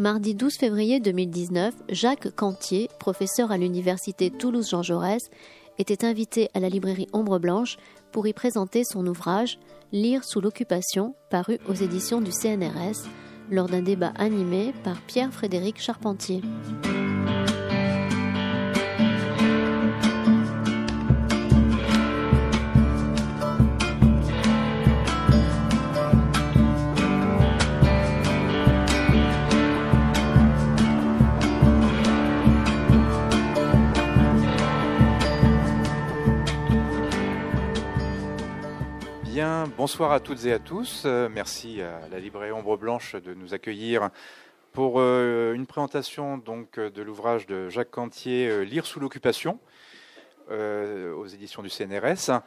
Mardi 12 février 2019, Jacques Cantier, professeur à l'université Toulouse-Jean Jaurès, était invité à la librairie Ombre Blanche pour y présenter son ouvrage Lire sous l'occupation, paru aux éditions du CNRS, lors d'un débat animé par Pierre-Frédéric Charpentier. Bonsoir à toutes et à tous. Euh, merci à la librairie Ombre Blanche de nous accueillir pour euh, une présentation donc de l'ouvrage de Jacques Cantier, euh, Lire sous l'occupation, aux éditions du CNRS.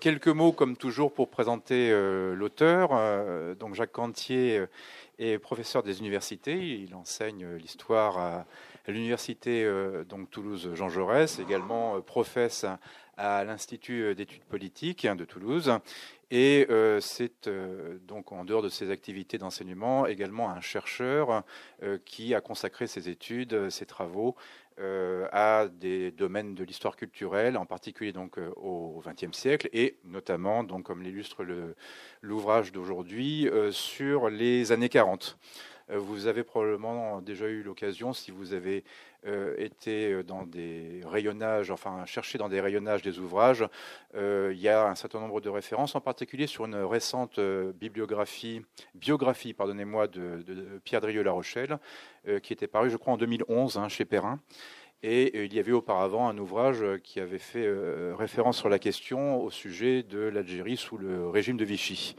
quelques mots, comme toujours, pour présenter l'auteur. donc Jacques Cantier est professeur des universités. Il enseigne l'histoire à, l'université donc Toulouse Jean Jaurès, également professe à l'Institut d'études politiques de Toulouse. Et euh, c'est euh, donc en dehors de ses activités d'enseignement également un chercheur euh, qui a consacré ses études, ses travaux à des domaines de l'histoire culturelle, en particulier donc au XXe siècle et notamment, donc comme l'illustre l'ouvrage d'aujourd'hui, sur les années 40. Vous avez probablement déjà eu l'occasion, si vous avez euh, été euh, dans des rayonnages, enfin cherché dans des rayonnages des ouvrages. Euh, il y a un certain nombre de références, en particulier sur une récente bibliographie, biographie, pardonnez-moi, de, Pierre Drieux-La Rochelle, qui était paru, je crois, en 2011 hein, chez Perrin. Et il y avait auparavant un ouvrage qui avait fait référence sur la question au sujet de l'Algérie sous le régime de Vichy.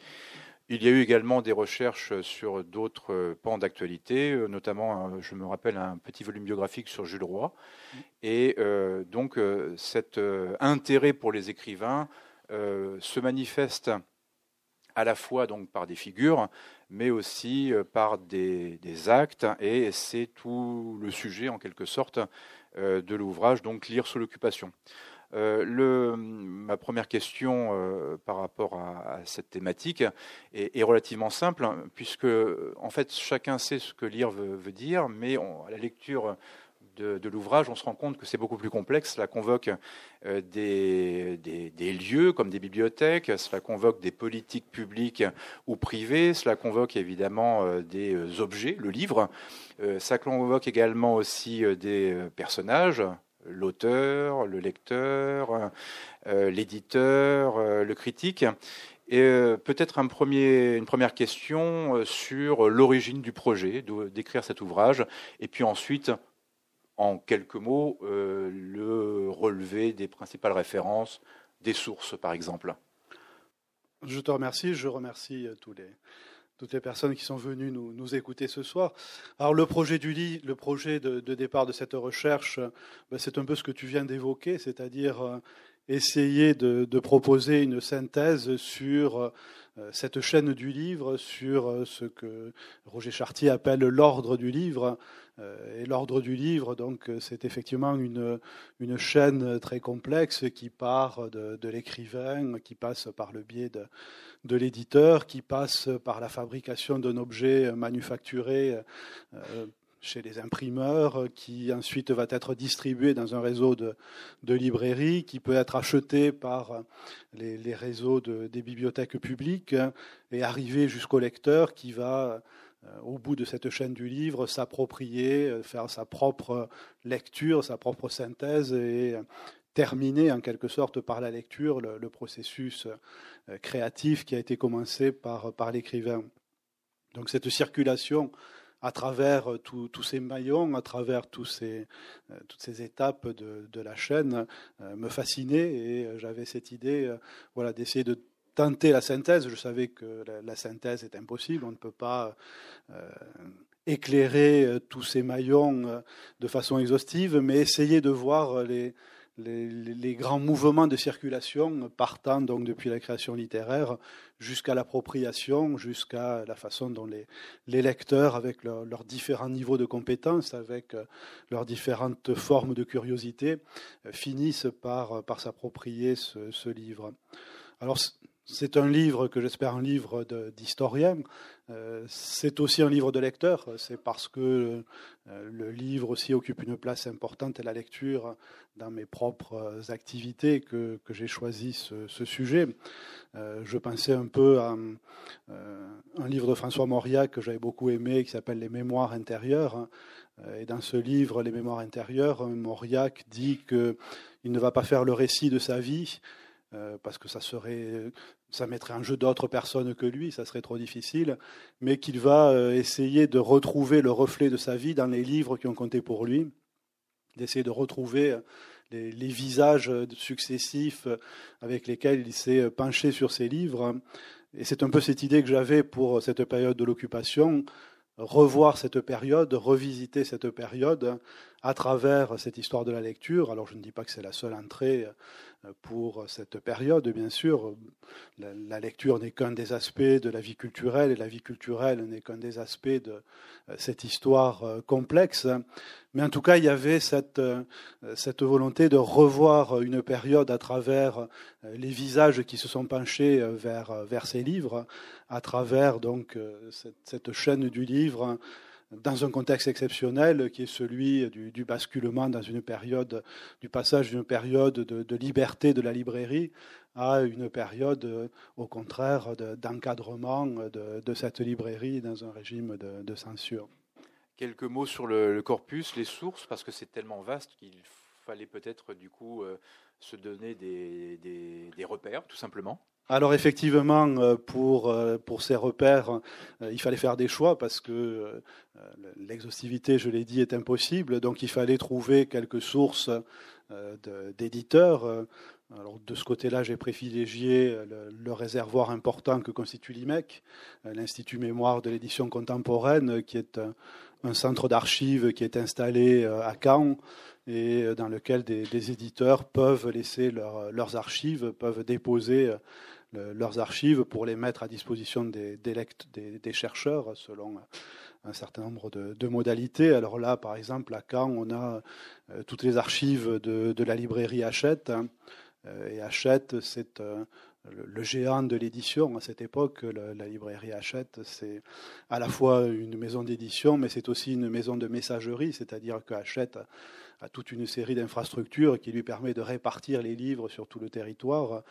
Il y a eu également des recherches sur d'autres pans d'actualité, euh, notamment, euh, je me rappelle, un petit volume biographique sur Jules Roy. Et euh, donc, cet intérêt pour les écrivains se manifeste à la fois donc par des figures, mais aussi par des, des actes, et c'est tout le sujet, en quelque sorte, de l'ouvrage, donc Lire sous l'occupation. Euh, ma première question euh, par rapport à, cette thématique est, relativement simple, hein, puisque en fait chacun sait ce que lire veut, dire, mais à la lecture de, l'ouvrage, on se rend compte que c'est beaucoup plus complexe. Cela convoque euh, des, des, lieux comme des bibliothèques, cela convoque des politiques publiques ou privées, cela convoque évidemment des objets, le livre, ça convoque également aussi des personnages, l'auteur, le lecteur, euh, l'éditeur, euh, le critique. Et euh, peut-être une première question sur l'origine du projet, d'écrire cet ouvrage, et puis ensuite, en quelques mots, le relevé des principales références, des sources par exemple. Je te remercie, je remercie tous les, toutes les personnes qui sont venues nous, écouter ce soir. Alors le projet du lit, le projet de, départ de cette recherche, ben, c'est un peu ce que tu viens d'évoquer, c'est-à-dire euh, essayer de, proposer une synthèse sur euh, cette chaîne du livre, sur euh, ce que Roger Chartier appelle l'ordre du livre. Et l'ordre du livre, donc, c'est effectivement une, chaîne très complexe qui part de, l'écrivain, qui passe par le biais de, l'éditeur qui passe par la fabrication d'un objet manufacturé euh, chez les imprimeurs, qui ensuite va être distribué dans un réseau de, librairies, qui peut être acheté par les, réseaux des bibliothèques publiques et arriver jusqu'au lecteur qui va, euh, au bout de cette chaîne du livre, s'approprier, faire sa propre lecture, sa propre synthèse et terminer en quelque sorte par la lecture le, processus euh, créatif qui a été commencé par, par l'écrivain. Donc cette circulation à travers euh, tous ces maillons, à travers euh, toutes ces étapes de, la chaîne, me fascinait et j'avais cette idée voilà, d'essayer de tenter la synthèse. Je savais que la, synthèse est impossible, on ne peut pas éclairer tous ces maillons de façon exhaustive, mais essayer de voir les, les, grands mouvements de circulation partant donc depuis la création littéraire jusqu'à l'appropriation, jusqu'à la façon dont les, lecteurs, avec leurs différents niveaux de compétences, avec euh, leurs différentes formes de curiosité, euh, finissent par, par s'approprier ce, livre. Alors, c'est un livre que j'espère un livre d'historien. Euh, c'est aussi un livre de lecteur. C'est parce que euh, le livre aussi occupe une place importante et la lecture dans mes propres activités que, j'ai choisi ce, sujet. Euh, je pensais un peu à un livre de François Mauriac que j'avais beaucoup aimé qui s'appelle Les Mémoires intérieures. Et dans ce livre, Les Mémoires intérieures, Mauriac dit qu'il ne va pas faire le récit de sa vie, parce que ça serait ça mettrait en jeu d'autres personnes que lui, ça serait trop difficile, mais qu'il va euh, essayer de retrouver le reflet de sa vie dans les livres qui ont compté pour lui, d'essayer de retrouver euh, les, visages successifs euh, avec lesquels il s'est penché sur ses livres. Et c'est un peu cette idée que j'avais pour cette période de l'occupation, revoir cette période, revisiter cette période à travers cette histoire de la lecture. Alors je ne dis pas que c'est la seule entrée pour cette période, bien sûr. La, lecture n'est qu'un des aspects de la vie culturelle et la vie culturelle n'est qu'un des aspects de euh, cette histoire euh, complexe. Mais en tout cas, il y avait cette, euh, volonté de revoir une période à travers les visages qui se sont penchés vers, vers ces livres, à travers donc cette chaîne du livre dans un contexte exceptionnel qui est celui du, basculement dans une période, du passage d'une période de, liberté de la librairie à une période, au contraire, d'encadrement de, cette librairie dans un régime de, censure. Quelques mots sur le, corpus, les sources, parce que c'est tellement vaste qu'il fallait peut-être du coup euh, se donner des repères, tout simplement. Alors effectivement, euh, pour, euh, pour ces repères, euh, il fallait faire des choix parce que l'exhaustivité, je l'ai dit, est impossible. Donc il fallait trouver quelques sources d'éditeurs. Alors de ce côté-là, j'ai privilégié le, réservoir important que constitue l'IMEC, l'Institut Mémoire de l'édition contemporaine, qui est un, centre d'archives qui est installé à Caen et dans lequel des, éditeurs peuvent laisser leurs archives, peuvent déposer leurs archives pour les mettre à disposition des, des, chercheurs selon un certain nombre de, modalités. Alors là, par exemple, à Caen, on a euh, toutes les archives de, la librairie Hachette. Hein. Euh, et Hachette, c'est le géant de l'édition à cette époque. La librairie Hachette, c'est à la fois une maison d'édition, mais c'est aussi une maison de messagerie, c'est-à-dire que Hachette a toute une série d'infrastructures qui lui permet de répartir les livres sur tout le territoire.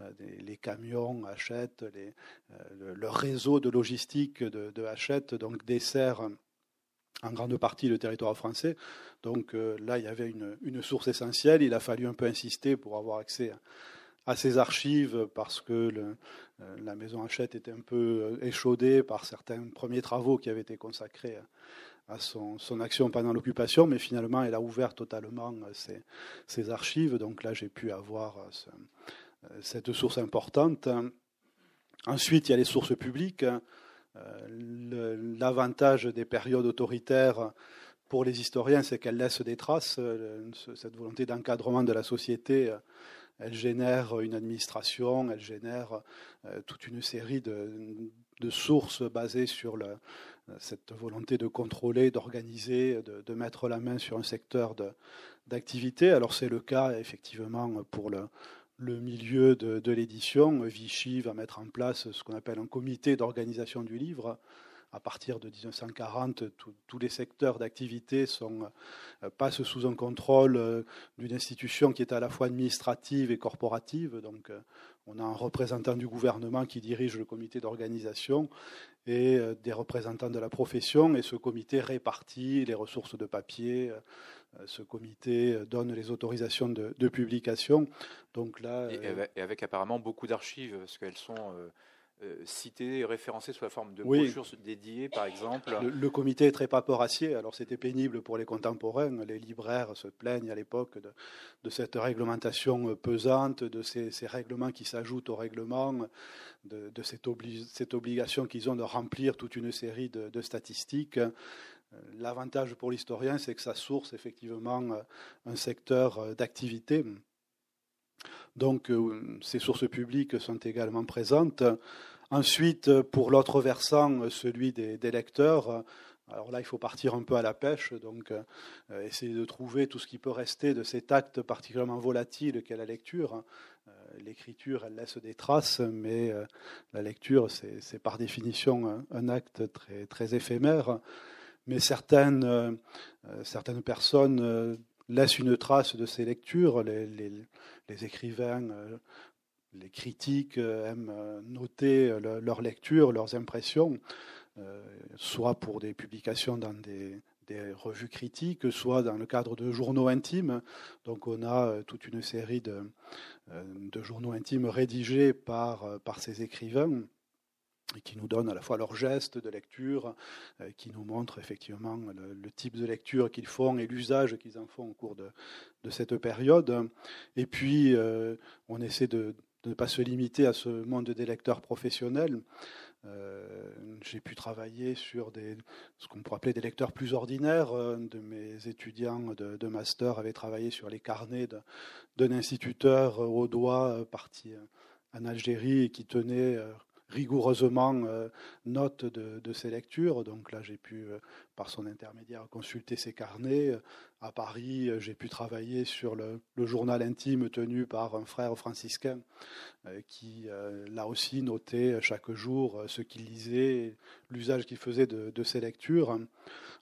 Euh, les camions les, euh, le, réseau de logistique de, Hachette donc dessert en grande partie le territoire français. Donc euh, là, il y avait une, source essentielle. Il a fallu un peu insister pour avoir accès à, ces archives parce que la maison Hachette était un peu échaudée par certains premiers travaux qui avaient été consacrés à son, action pendant l'occupation, mais finalement, elle a ouvert totalement ses, archives. Donc là, j'ai pu avoir euh, cette source importante. Ensuite, il y a les sources publiques. Euh, l'avantage des périodes autoritaires pour les historiens, c'est qu'elles laissent des traces. Euh, cette volonté d'encadrement de la société, elle génère une administration, elle génère toute une série de, sources basées sur cette volonté de contrôler, d'organiser, de, mettre la main sur un secteur d'activité. Alors c'est le cas effectivement pour le milieu de, l'édition, Vichy va mettre en place ce qu'on appelle un comité d'organisation du livre. À partir de 1940, tous les secteurs d'activité euh, passent sous un contrôle euh, d'une institution qui est à la fois administrative et corporative. Donc, euh, on a un représentant du gouvernement qui dirige le comité d'organisation et des représentants de la profession. Et ce comité répartit les ressources de papier, ce comité donne les autorisations de, publication. Donc là, et, euh, avec, apparemment beaucoup d'archives, parce qu'elles sont citées et référencées sous la forme de brochures dédiées, par exemple. Le, comité est très paporacier, alors c'était pénible pour les contemporains. Les libraires se plaignent à l'époque de, cette réglementation pesante, de ces, règlements qui s'ajoutent au règlement, de, cette, cette, obligation qu'ils ont de remplir toute une série de statistiques. Euh, l'avantage pour l'historien, c'est que ça source effectivement euh, un secteur euh, d'activité. Donc ces sources publiques sont également présentes. Ensuite, pour l'autre versant, celui des, lecteurs, alors là, il faut partir un peu à la pêche, donc essayer de trouver tout ce qui peut rester de cet acte particulièrement volatile qu'est la lecture. l'écriture, elle laisse des traces, mais la lecture, c'est par définition un, acte très, très éphémère. Mais certaines, certaines personnes laissent une trace de ces lectures. Les, écrivains, les critiques aiment noter leurs lectures, leurs impressions, soit pour des publications dans des, revues critiques, soit dans le cadre de journaux intimes. Donc on a euh, toute une série de, euh, journaux intimes rédigés euh, par ces écrivains qui nous donnent à la fois leurs gestes de lecture, qui nous montrent effectivement le, type de lecture qu'ils font et l'usage qu'ils en font au cours de, de, cette période. Et puis, on essaie de, de ne pas se limiter à ce monde des lecteurs professionnels. Euh, j'ai pu travailler sur des, ce qu'on pourrait appeler des lecteurs plus ordinaires. Un de mes étudiants de, master avait travaillé sur les carnets d'un instituteur au doigt parti en Algérie et qui tenait euh, rigoureusement euh, note de, de, ses lectures. Donc là, j'ai pu, par son intermédiaire, consulter ses carnets. À Paris, j'ai pu travailler sur le, le, journal intime tenu par un frère franciscain euh, qui, euh, là aussi, notait chaque jour euh, ce qu'il lisait, l'usage qu'il faisait de, ses lectures.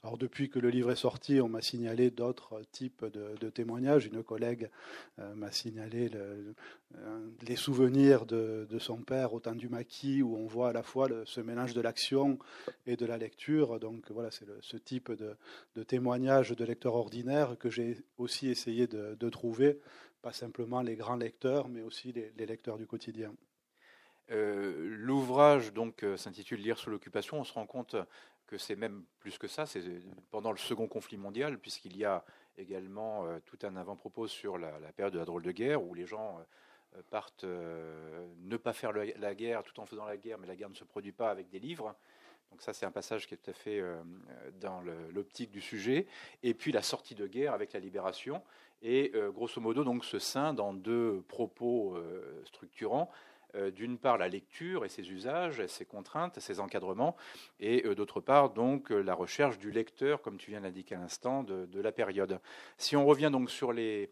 Alors, depuis que le livre est sorti, on m'a signalé d'autres types de, témoignages. Une collègue m'a signalé les souvenirs de, son père au temps du maquis, où on voit à la fois ce mélange de l'action et de la lecture. Donc, voilà, c'est ce type de, témoignages de lecteurs ordinaires que j'ai aussi essayé de trouver pas simplement les grands lecteurs, mais aussi les, lecteurs du quotidien. Euh, l'ouvrage donc euh, s'intitule Lire sous l'occupation. On se rend compte que c'est même plus que ça. C'est pendant le second conflit mondial, puisqu'il y a également euh, tout un avant-propos sur la, période de la drôle de guerre, où les gens partent ne pas faire la guerre tout en faisant la guerre, mais la guerre ne se produit pas avec des livres. Donc ça, c'est un passage qui est tout à fait dans l'optique du sujet. Et puis la sortie de guerre avec la libération, et euh, grosso modo donc se scinde en deux propos euh, structurants. Euh, d'une part la lecture et ses usages, ses contraintes, ses encadrements, et d'autre part donc la recherche du lecteur, comme tu viens d'indiquer à l'instant, de, la période. Si on revient donc sur les,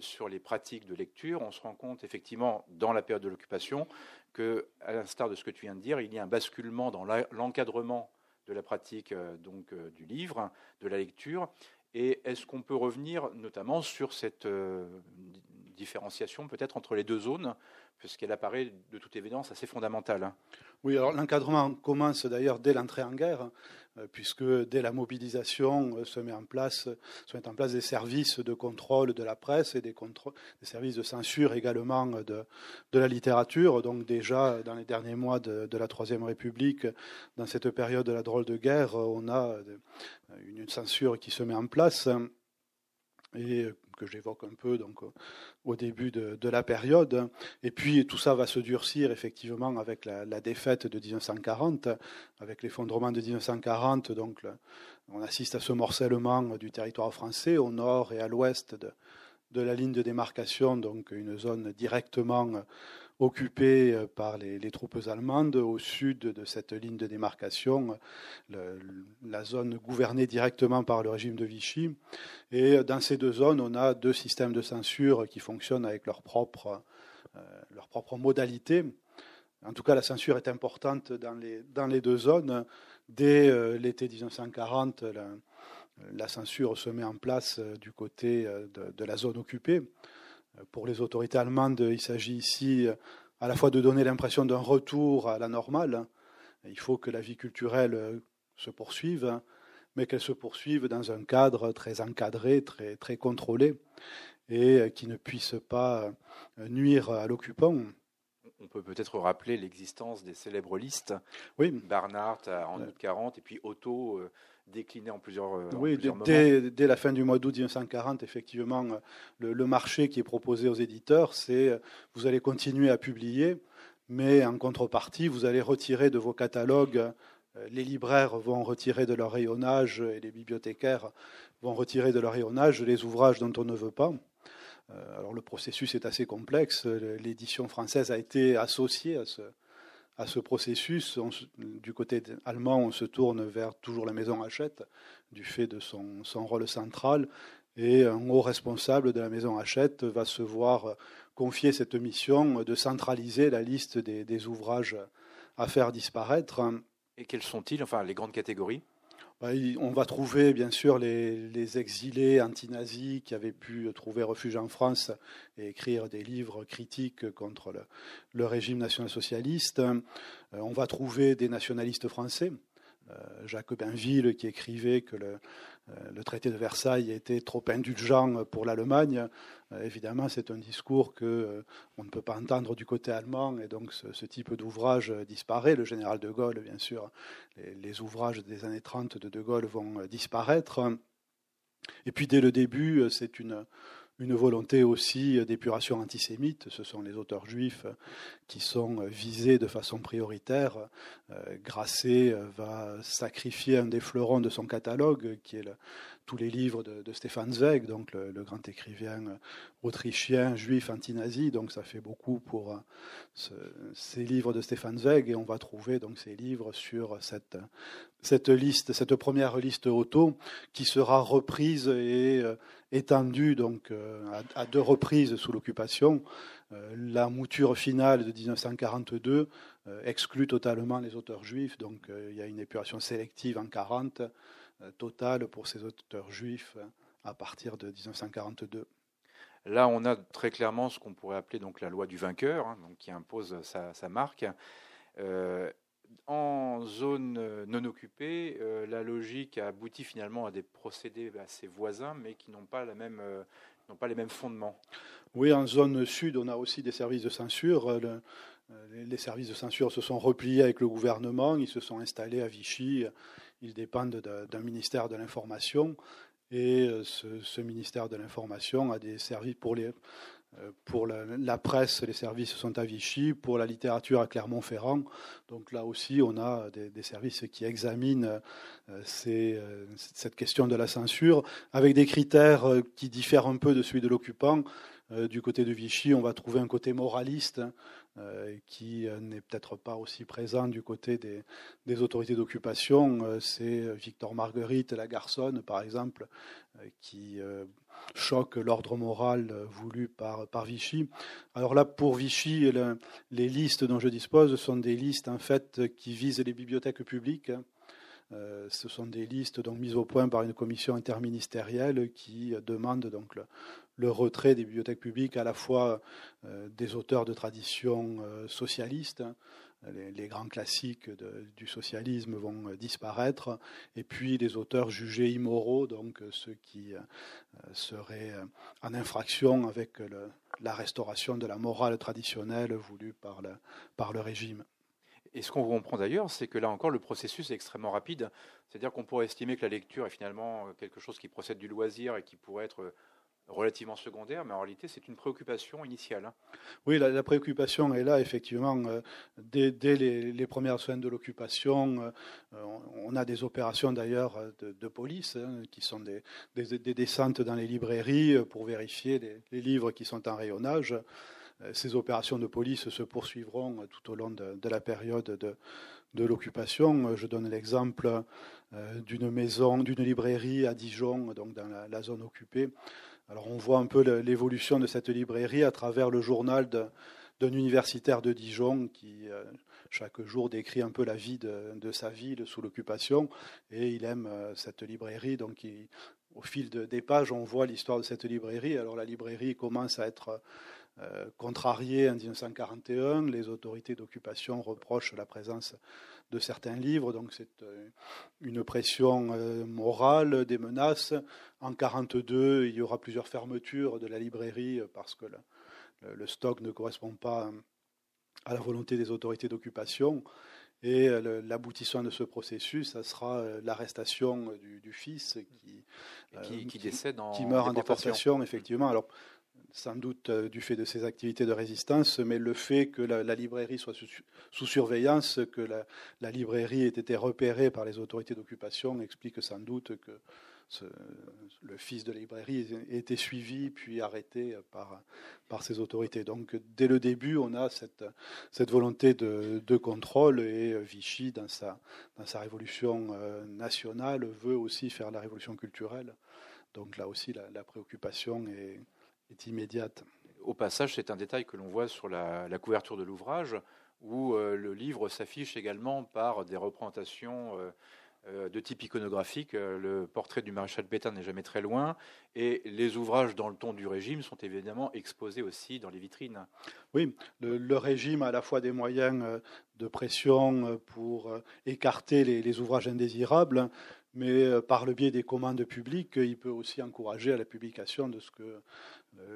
sur les pratiques de lecture, on se rend compte effectivement dans la période de l'occupation que, à l'instar de ce que tu viens de dire, il y a un basculement dans l'encadrement de la pratique donc du livre, de la lecture, et est-ce qu'on peut revenir notamment sur cette euh, différenciation peut-être entre les deux zones, puisqu'elle apparaît de toute évidence assez fondamentale hein? Oui, alors l'encadrement commence d'ailleurs dès l'entrée en guerre. Euh, puisque dès la mobilisation euh, se, met en place, se mettent en place des services de contrôle de la presse et des, services de censure également de, de, la littérature. Donc déjà, dans les derniers mois de, de, la Troisième République, dans cette période de la drôle de guerre, on a une censure qui se met en place et que j'évoque un peu donc au début de, la période. Et puis tout ça va se durcir effectivement avec la, défaite de 1940, avec l'effondrement de 1940. Donc on assiste à ce morcellement du territoire français au nord et à l'ouest de, de la ligne de démarcation, donc une zone directement occupée euh, par les, troupes allemandes. Au sud de cette ligne de démarcation, la zone gouvernée directement par le régime de Vichy. Et dans ces deux zones, on a deux systèmes de censure qui fonctionnent avec leurs propres, euh, modalités. En tout cas, la censure est importante dans les, deux zones. Dès euh, l'été 1940, la, censure se met en place du côté de la zone occupée. Pour les autorités allemandes, il s'agit ici euh, à la fois de donner l'impression d'un retour à la normale. Il faut que la vie culturelle euh, se poursuive, mais qu'elle se poursuive dans un cadre très encadré, très, très contrôlé, et euh, qui ne puisse pas nuire à l'occupant. On peut peut-être rappeler l'existence des célèbres listes. Oui. Barnard en août 40 et puis Otto décliné en plusieurs, euh, oui, dès, la fin du mois d'août 1940, effectivement, le, marché qui est proposé aux éditeurs, c'est vous allez continuer à publier, mais en contrepartie, vous allez retirer de vos catalogues, euh, les libraires vont retirer de leur rayonnage et les bibliothécaires vont retirer de leur rayonnage les ouvrages dont on ne veut pas. Euh, alors le processus est assez complexe. L'édition française a été associée à ce, à ce processus. du côté allemand, on se tourne vers toujours la maison Hachette, du fait de son, rôle central. Et un haut responsable de la maison Hachette va se voir confié cette mission de centraliser la liste des, ouvrages à faire disparaître. Et quels sont-ils, enfin les grandes catégories? On va trouver bien sûr les, exilés anti-nazis qui avaient pu trouver refuge en France et écrire des livres critiques contre le, régime national-socialiste. Euh, on va trouver des nationalistes français. Euh, Jacques qui écrivait que le, le traité de Versailles était trop indulgent pour l'Allemagne. Euh, évidemment, c'est un discours que euh, on ne peut pas entendre du côté allemand, et donc ce, type d'ouvrage disparaît. Le général de Gaulle, bien sûr, les, ouvrages des années 30 de de Gaulle vont disparaître. Et puis dès le début, c'est une une volonté aussi d'épuration antisémite. Ce sont les auteurs juifs qui sont visés de façon prioritaire. Euh, Grasset va sacrifier un des fleurons de son catalogue, qui est tous les livres de, Stéphane Zweig, donc le, grand écrivain autrichien, juif, anti-nazi. Donc ça fait beaucoup pour euh, ces livres de Stéphane Zweig, et on va trouver donc ces livres sur cette, cette liste, cette première liste auto, qui sera reprise et euh, étendu donc euh, à, deux reprises sous l'occupation. Euh, la mouture finale de 1942 euh, exclut totalement les auteurs juifs, donc il y a une épuration sélective en 40 totale pour ces auteurs juifs à partir de 1942. Là, on a très clairement ce qu'on pourrait appeler donc la loi du vainqueur, hein, donc qui impose sa, marque en zone euh, non occupée, euh, la logique a abouti finalement à des procédés assez voisins, mais qui n'ont pas, la même, euh, n'ont pas les mêmes fondements. Oui, en zone sud, on a aussi des services de censure. les services de censure se sont repliés avec le gouvernement, ils se sont installés à Vichy, ils dépendent d'un ministère de l'information. Et ce, ce, ministère de l'information a des services pour les, euh, pour la, presse, les services sont à Vichy. Pour la littérature, à Clermont-Ferrand. Donc là aussi, on a des, services qui examinent euh, euh, cette question de la censure avec des critères qui diffèrent un peu de celui de l'occupant. Du côté de Vichy, on va trouver un côté moraliste qui n'est peut-être pas aussi présent du côté des, autorités d'occupation. C'est Victor Marguerite, la garçonne, par exemple, qui choque l'ordre moral euh, voulu par, Vichy. Alors là, pour Vichy, les listes dont je dispose sont des listes en fait qui visent les bibliothèques publiques. Euh, ce sont des listes donc mises au point par une commission interministérielle qui demande donc retrait des bibliothèques publiques à la fois euh, des auteurs de tradition socialiste, les, grands classiques du socialisme vont euh, disparaître, et puis les auteurs jugés immoraux, donc euh, ceux qui euh, seraient en infraction avec la restauration de la morale traditionnelle voulue le, par le régime. Et ce qu'on comprend d'ailleurs, c'est que là encore, le processus est extrêmement rapide. C'est-à-dire qu'on pourrait estimer que la lecture est finalement quelque chose qui procède du loisir et qui pourrait être relativement secondaire, mais en réalité, c'est une préoccupation initiale. Hein. Oui, la, préoccupation est là, effectivement. Euh, dès, les, premières semaines de l'occupation, euh, on a des opérations d'ailleurs de, police, hein, qui sont des, des, descentes dans les librairies pour vérifier les, livres qui sont en rayonnage. Euh, ces opérations de police se poursuivront tout au long de, la période de, de l'occupation. Je donne l'exemple d'une maison, d'une librairie à Dijon, donc dans la zone occupée, alors on voit un peu l'évolution de cette librairie à travers le journal d'un universitaire de Dijon qui euh, chaque jour décrit un peu la vie de, sa ville sous l'occupation et il aime euh, cette librairie. Donc au fil des pages, on voit l'histoire de cette librairie. Alors la librairie commence à être euh, contrariée en 1941. Les autorités d'occupation reprochent la présence de certains livres. Donc c'est euh, une pression euh, morale, des menaces. En 1942, il y aura plusieurs fermetures de la librairie parce que le, stock ne correspond pas à la volonté des autorités d'occupation. Et l'aboutissement de ce processus, ça sera l'arrestation du, fils qui, qui, décède en qui meurt en déportation, effectivement. Alors, sans doute euh, du fait de ses activités de résistance, mais le fait que la, librairie soit sous, surveillance, que la, librairie ait été repérée par les autorités d'occupation, explique sans doute que le fils de la librairie ait été suivi puis arrêté par, par ces autorités. Donc dès le début, on a cette, cette volonté de, contrôle et Vichy, dans sa, dans sa révolution euh, nationale, veut aussi faire la révolution culturelle. Donc là aussi, la préoccupation est, est immédiate. au passage, c'est un détail que l'on voit sur la, couverture de l'ouvrage, où le livre s'affiche également par des représentations euh, de type iconographique. Euh, le portrait du maréchal Pétain n'est jamais très loin. Et les ouvrages dans le ton du régime sont évidemment exposés aussi dans les vitrines. Oui, le, régime a à la fois des moyens euh, de pression pour écarter les, ouvrages indésirables, mais par le biais des commandes publiques, il peut aussi encourager à la publication de ce que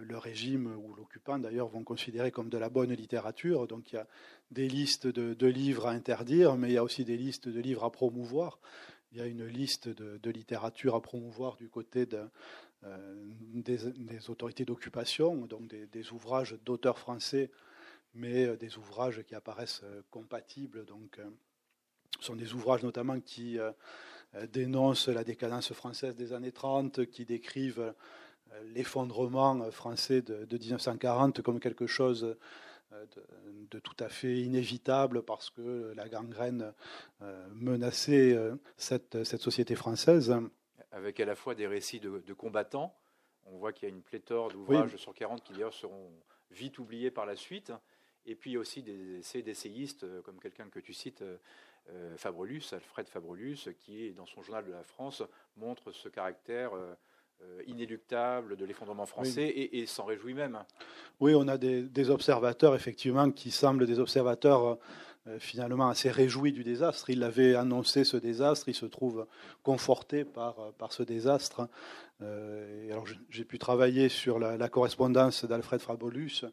le régime ou l'occupant d'ailleurs vont considérer comme de la bonne littérature. Donc il y a des listes de, livres à interdire, mais il y a aussi des listes de livres à promouvoir. Il y a une liste de, littérature à promouvoir du côté euh, des, autorités d'occupation, donc des, ouvrages d'auteurs français, mais euh, des ouvrages qui apparaissent euh, compatibles. Donc, ce sont des ouvrages notamment qui dénoncent la décadence française des années 30, qui décrivent l'effondrement français de, 1940 comme quelque chose euh, de, tout à fait inévitable parce que la gangrène euh, menaçait euh, cette, cette, société française. Avec à la fois des récits de, combattants, on voit qu'il y a une pléthore d'ouvrages sur 40 qui d'ailleurs seront vite oubliés par la suite, et puis aussi des essais d'essayistes comme quelqu'un que tu cites, Fabrelus, Alfred Fabrelus, qui, dans son journal de la France, montre ce caractère euh, inéluctable de l'effondrement français et, s'en réjouit même. Oui, on a des, observateurs, effectivement, qui semblent des observateurs euh, finalement assez réjouis du désastre. Il avait annoncé ce désastre, il se trouve conforté par, par ce désastre. Euh, alors j'ai pu travailler sur la, correspondance d'Alfred Fabolus,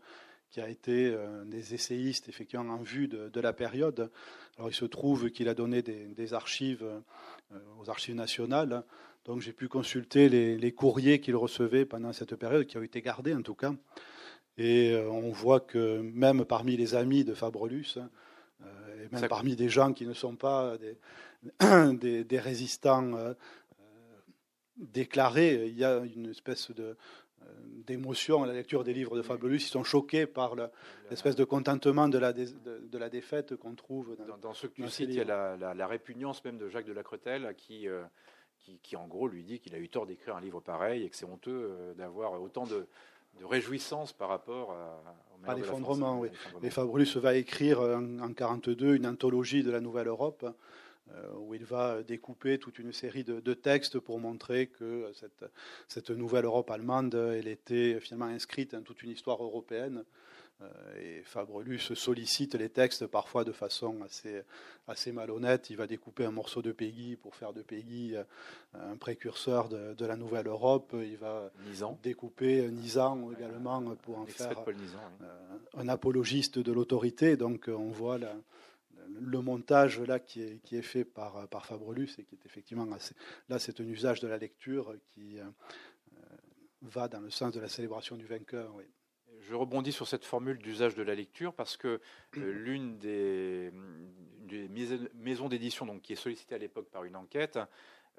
qui a été un des essayistes effectivement en vue de, la période. Alors il se trouve qu'il a donné des, des archives aux archives nationales donc j'ai pu consulter les, courriers qu'il recevait pendant cette période, qui ont été gardés en tout cas. Et euh, on voit que même parmi les amis de Fabrelus, euh, et même parmi des gens qui ne sont pas des, des, résistants euh, déclarés, il y a une espèce de, d'émotion à la lecture des livres de Fabrelus. Ils sont choqués par l'espèce de contentement de la, de, la défaite qu'on trouve dans, dans, ce que tu cites. Il y a la, répugnance même de Jacques de la Cretelle qui qui, en gros lui dit qu'il a eu tort d'écrire un livre pareil et que c'est honteux euh, d'avoir autant de, de réjouissance par rapport à, l'effondrement. Oui. Et Fabrus va écrire en 1942 une anthologie de la Nouvelle Europe euh, où il va découper toute une série de, de textes pour montrer que cette, cette, nouvelle Europe allemande, elle était finalement inscrite dans toute une histoire européenne euh, et Fabrelus sollicite les textes parfois de façon assez, assez malhonnête. Il va découper un morceau de Peggy pour faire de Peggy euh, un précurseur de, la Nouvelle Europe. Il va découper Nizan également pour en faire euh, un apologiste de l'autorité. Donc on voit le montage là qui est, qui est fait par, par Fabrelus et qui est effectivement assez. Là, c'est un usage de la lecture qui va dans le sens de la célébration du vainqueur. Oui je rebondis sur cette formule d'usage de la lecture parce que euh, l'une des, maisons d'édition qui est sollicitée à l'époque par une enquête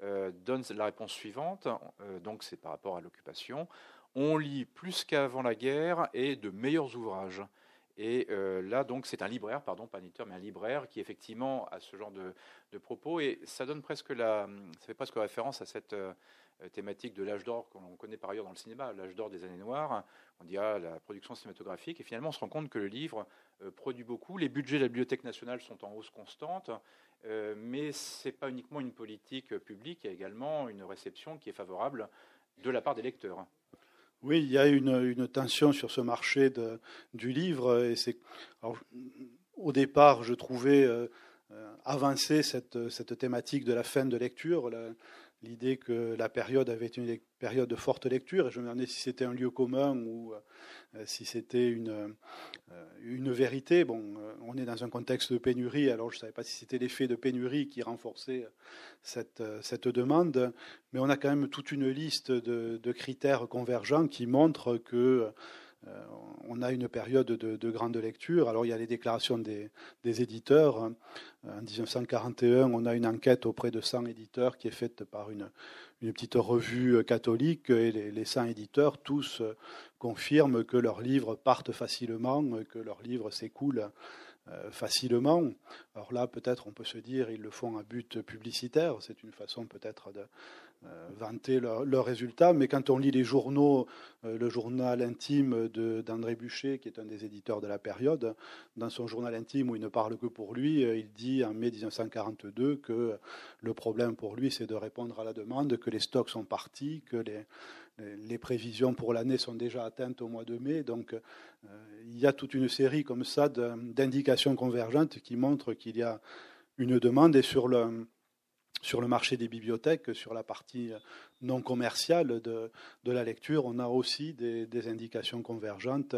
euh, donne la réponse suivante. Euh, donc c'est par rapport à l'occupation. On lit plus qu'avant la guerre et de meilleurs ouvrages. Et là, donc, c'est un libraire, pardon, pas un éditeur, mais un libraire qui effectivement a ce genre de, propos. Et ça presque fait presque référence à cette euh, thématique de l'âge d'or qu'on connaît par ailleurs dans le cinéma, l'âge d'or des années noires. On dit ah, la production cinématographique. Et finalement, on se rend compte que le livre euh, produit beaucoup. Les budgets de la Bibliothèque nationale sont en hausse constante. Euh, mais ce n'est pas uniquement une politique publique, il y a également une réception qui est favorable de la part des lecteurs. Oui, il y a une, tension sur ce marché du livre. Et c'est, au départ, je trouvais avancer cette, cette, thématique de la fin de lecture l'idée que la période avait été une période de forte lecture, et je me demandais si c'était un lieu commun ou euh, si c'était une, euh, une vérité. Bon, euh, on est dans un contexte de pénurie, alors je ne savais pas si c'était l'effet de pénurie qui renforçait cette, cette demande, mais on a quand même toute une liste de, de critères convergents qui montrent que on a une période de, grande lecture. Alors il y a les déclarations des, éditeurs. En 1941, on a une enquête auprès de 100 éditeurs qui est faite par une, petite revue catholique et les, les 100 éditeurs tous confirment que leurs livres partent facilement, que leurs livres s'écoulent facilement. Alors là, peut-être, on peut se dire, ils le font à but publicitaire. C'est une façon peut-être de, euh, vanter leurs résultats, mais quand on lit les journaux, euh, le journal intime d'André Bûcher, qui est un des éditeurs de la période, dans son journal intime où il ne parle que pour lui, euh, il dit en mai 1942 que le problème pour lui, c'est de répondre à la demande, que les stocks sont partis, que les, les prévisions pour l'année sont déjà atteintes au mois de mai. Donc il y a toute une série comme ça d'indications convergentes qui montrent qu'il y a une demande et sur le sur le marché des bibliothèques, sur la partie non commerciale de, la lecture, on a aussi des, indications convergentes.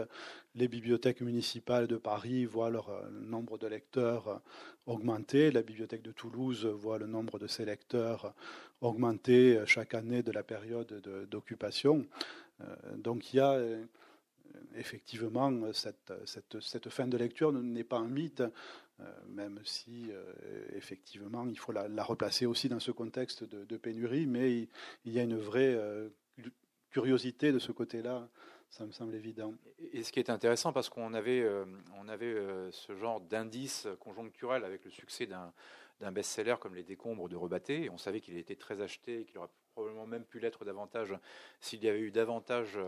Les bibliothèques municipales de Paris voient leur euh, nombre de lecteurs augmenter. La bibliothèque de Toulouse voit le nombre de ses lecteurs augmenter chaque année de la période d'occupation. Euh, donc il y a euh, effectivement cette, cette, fin de lecture n'est pas un mythe. Euh, même si euh, effectivement il faut la, replacer aussi dans ce contexte de, pénurie, mais il, y a une vraie euh, curiosité de ce côté-là ça me semble évident. Et ce qui est intéressant, parce qu'on avait, on avait ce genre d'indice conjoncturel avec le succès d'un best-seller comme Les Décombres de Rebatté, on savait qu'il était très acheté et qu'il aurait probablement même pu l'être davantage s'il y avait eu davantage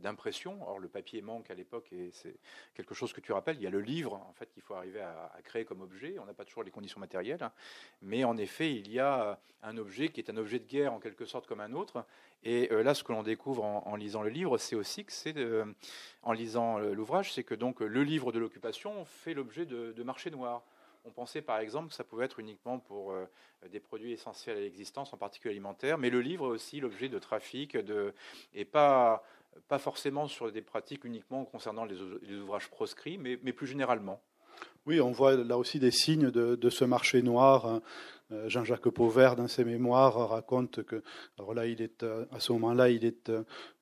d'impressions. Or, le papier manque à l'époque et c'est quelque chose que tu rappelles. Il y a le livre, en fait, qu'il faut arriver à, créer comme objet. On n'a pas toujours les conditions matérielles, hein. mais en effet, il y a un objet qui est un objet de guerre en quelque sorte comme un autre. Et euh, là, ce que l'on découvre en, lisant le livre, c'est aussi que c'est, en lisant l'ouvrage, c'est que donc le livre de l'occupation fait l'objet de, de marchés noirs. On pensait par exemple que ça pouvait être uniquement pour euh, des produits essentiels à l'existence, en particulier alimentaires, mais le livre est aussi l'objet de trafic, et pas, forcément sur des pratiques uniquement concernant les, ouvrages proscrits, mais, mais, plus généralement. Oui, on voit là aussi des signes de, ce marché noir. Euh, Jean-Jacques Pauvert, dans ses mémoires, raconte que, alors là, il est euh, à ce moment-là, il est,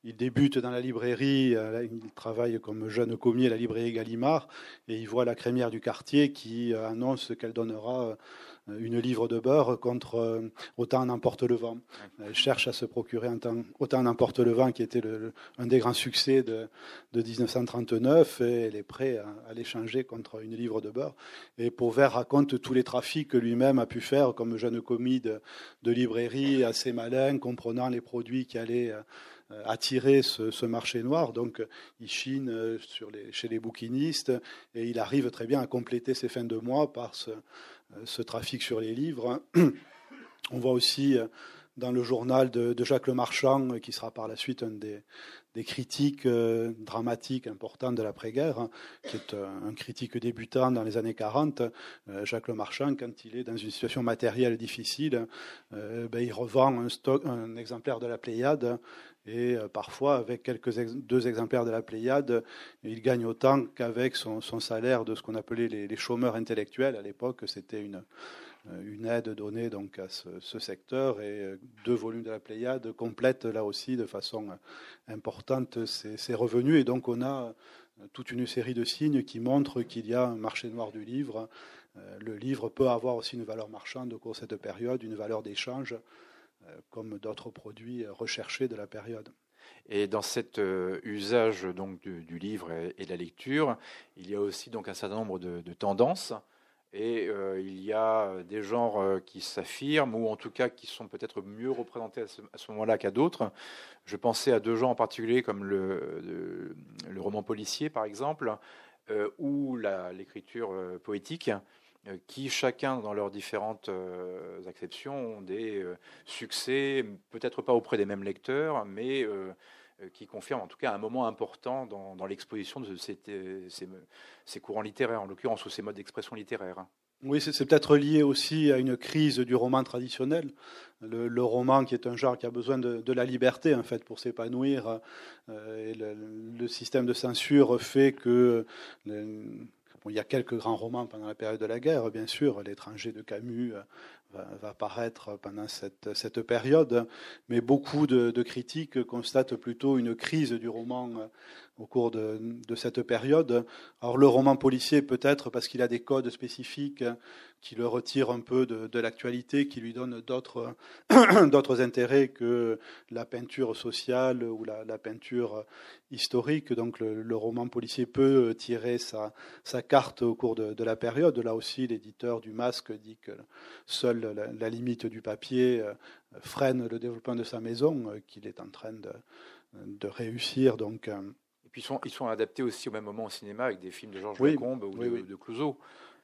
il débute dans la librairie. Il travaille comme jeune commis à la librairie Gallimard, et il voit la crémière du quartier qui annonce qu'elle donnera euh, une livre de beurre contre euh, autant n'importe le vent. Elle cherche à se procurer un temps, autant n'importe le vent qui était un des grands succès de, 1939 et elle est prête à, l'échanger contre une livre de beurre. Et Pauvert raconte tous les trafics que lui-même a pu faire comme jeune commis de, librairie assez malin, comprenant les produits qui allaient euh, attirer ce, marché noir. Donc, il chine chez les bouquinistes et il arrive très bien à compléter ses fins de mois par ce, euh, ce trafic sur les livres. On voit aussi euh, dans le journal de, Jacques Le Marchand, euh, qui sera par la suite un des, critiques dramatiques importantes de l'après-guerre, hein, qui est un, critique débutant dans les années 40. Jacques Le Marchand, quand il est dans une situation matérielle difficile, ben, il revend un exemplaire de la Pléiade et parfois, avec quelques deux exemplaires de la Pléiade, il gagne autant qu'avec son, salaire de ce qu'on appelait les, chômeurs intellectuels. À l'époque, c'était une, une aide donnée donc à ce, secteur et deux volumes de la Pléiade complètent là aussi de façon importante ces, revenus. Et donc, on a toute une série de signes qui montrent qu'il y a un marché noir du livre. Le livre peut avoir aussi une valeur marchande au cours de cette période, une valeur d'échange euh, comme d'autres produits recherchés de la période. Et dans cet euh, usage donc du, livre et, de la lecture, il y a aussi donc un certain nombre de, tendances. Et euh, il y a des genres qui s'affirment, ou en tout cas qui sont peut-être mieux représentés à ce, moment-là qu'à d'autres. Je pensais à deux genres en particulier, comme le roman policier, par exemple, ou l'écriture poétique. Euh, qui chacun dans leurs différentes euh, acceptions ont des euh, succès, peut-être pas auprès des mêmes lecteurs, mais qui confirment en tout cas un moment important dans, l'exposition de ces, courants littéraires, en l'occurrence, ou ces modes d'expression littéraire. Oui, c'est peut-être lié aussi à une crise du roman traditionnel. Le, roman qui est un genre qui a besoin de, la liberté en fait pour s'épanouir. le, système de censure fait que il y a quelques grands romans pendant la période de la guerre, bien sûr. L'étranger de Camus euh, va, va, apparaître pendant cette, cette, période, mais beaucoup de, critiques constatent plutôt une crise du roman euh, au cours de, cette période. Alors le roman policier peut-être parce qu'il a des codes spécifiques qui le retire un peu de, l'actualité, qui lui donne d'autres, d'autres intérêts que la peinture sociale ou la, peinture historique. Donc le, roman policier peut tirer sa, sa carte au cours de, la période. Là aussi, l'éditeur du Masque dit que seule la, limite du papier euh, freine le développement de sa maison, euh, qu'il est en train de, de réussir. Donc, euh, puis ils sont, ils sont adaptés aussi au même moment au cinéma avec des films de Georges Lacombe ou de, de Clouseau.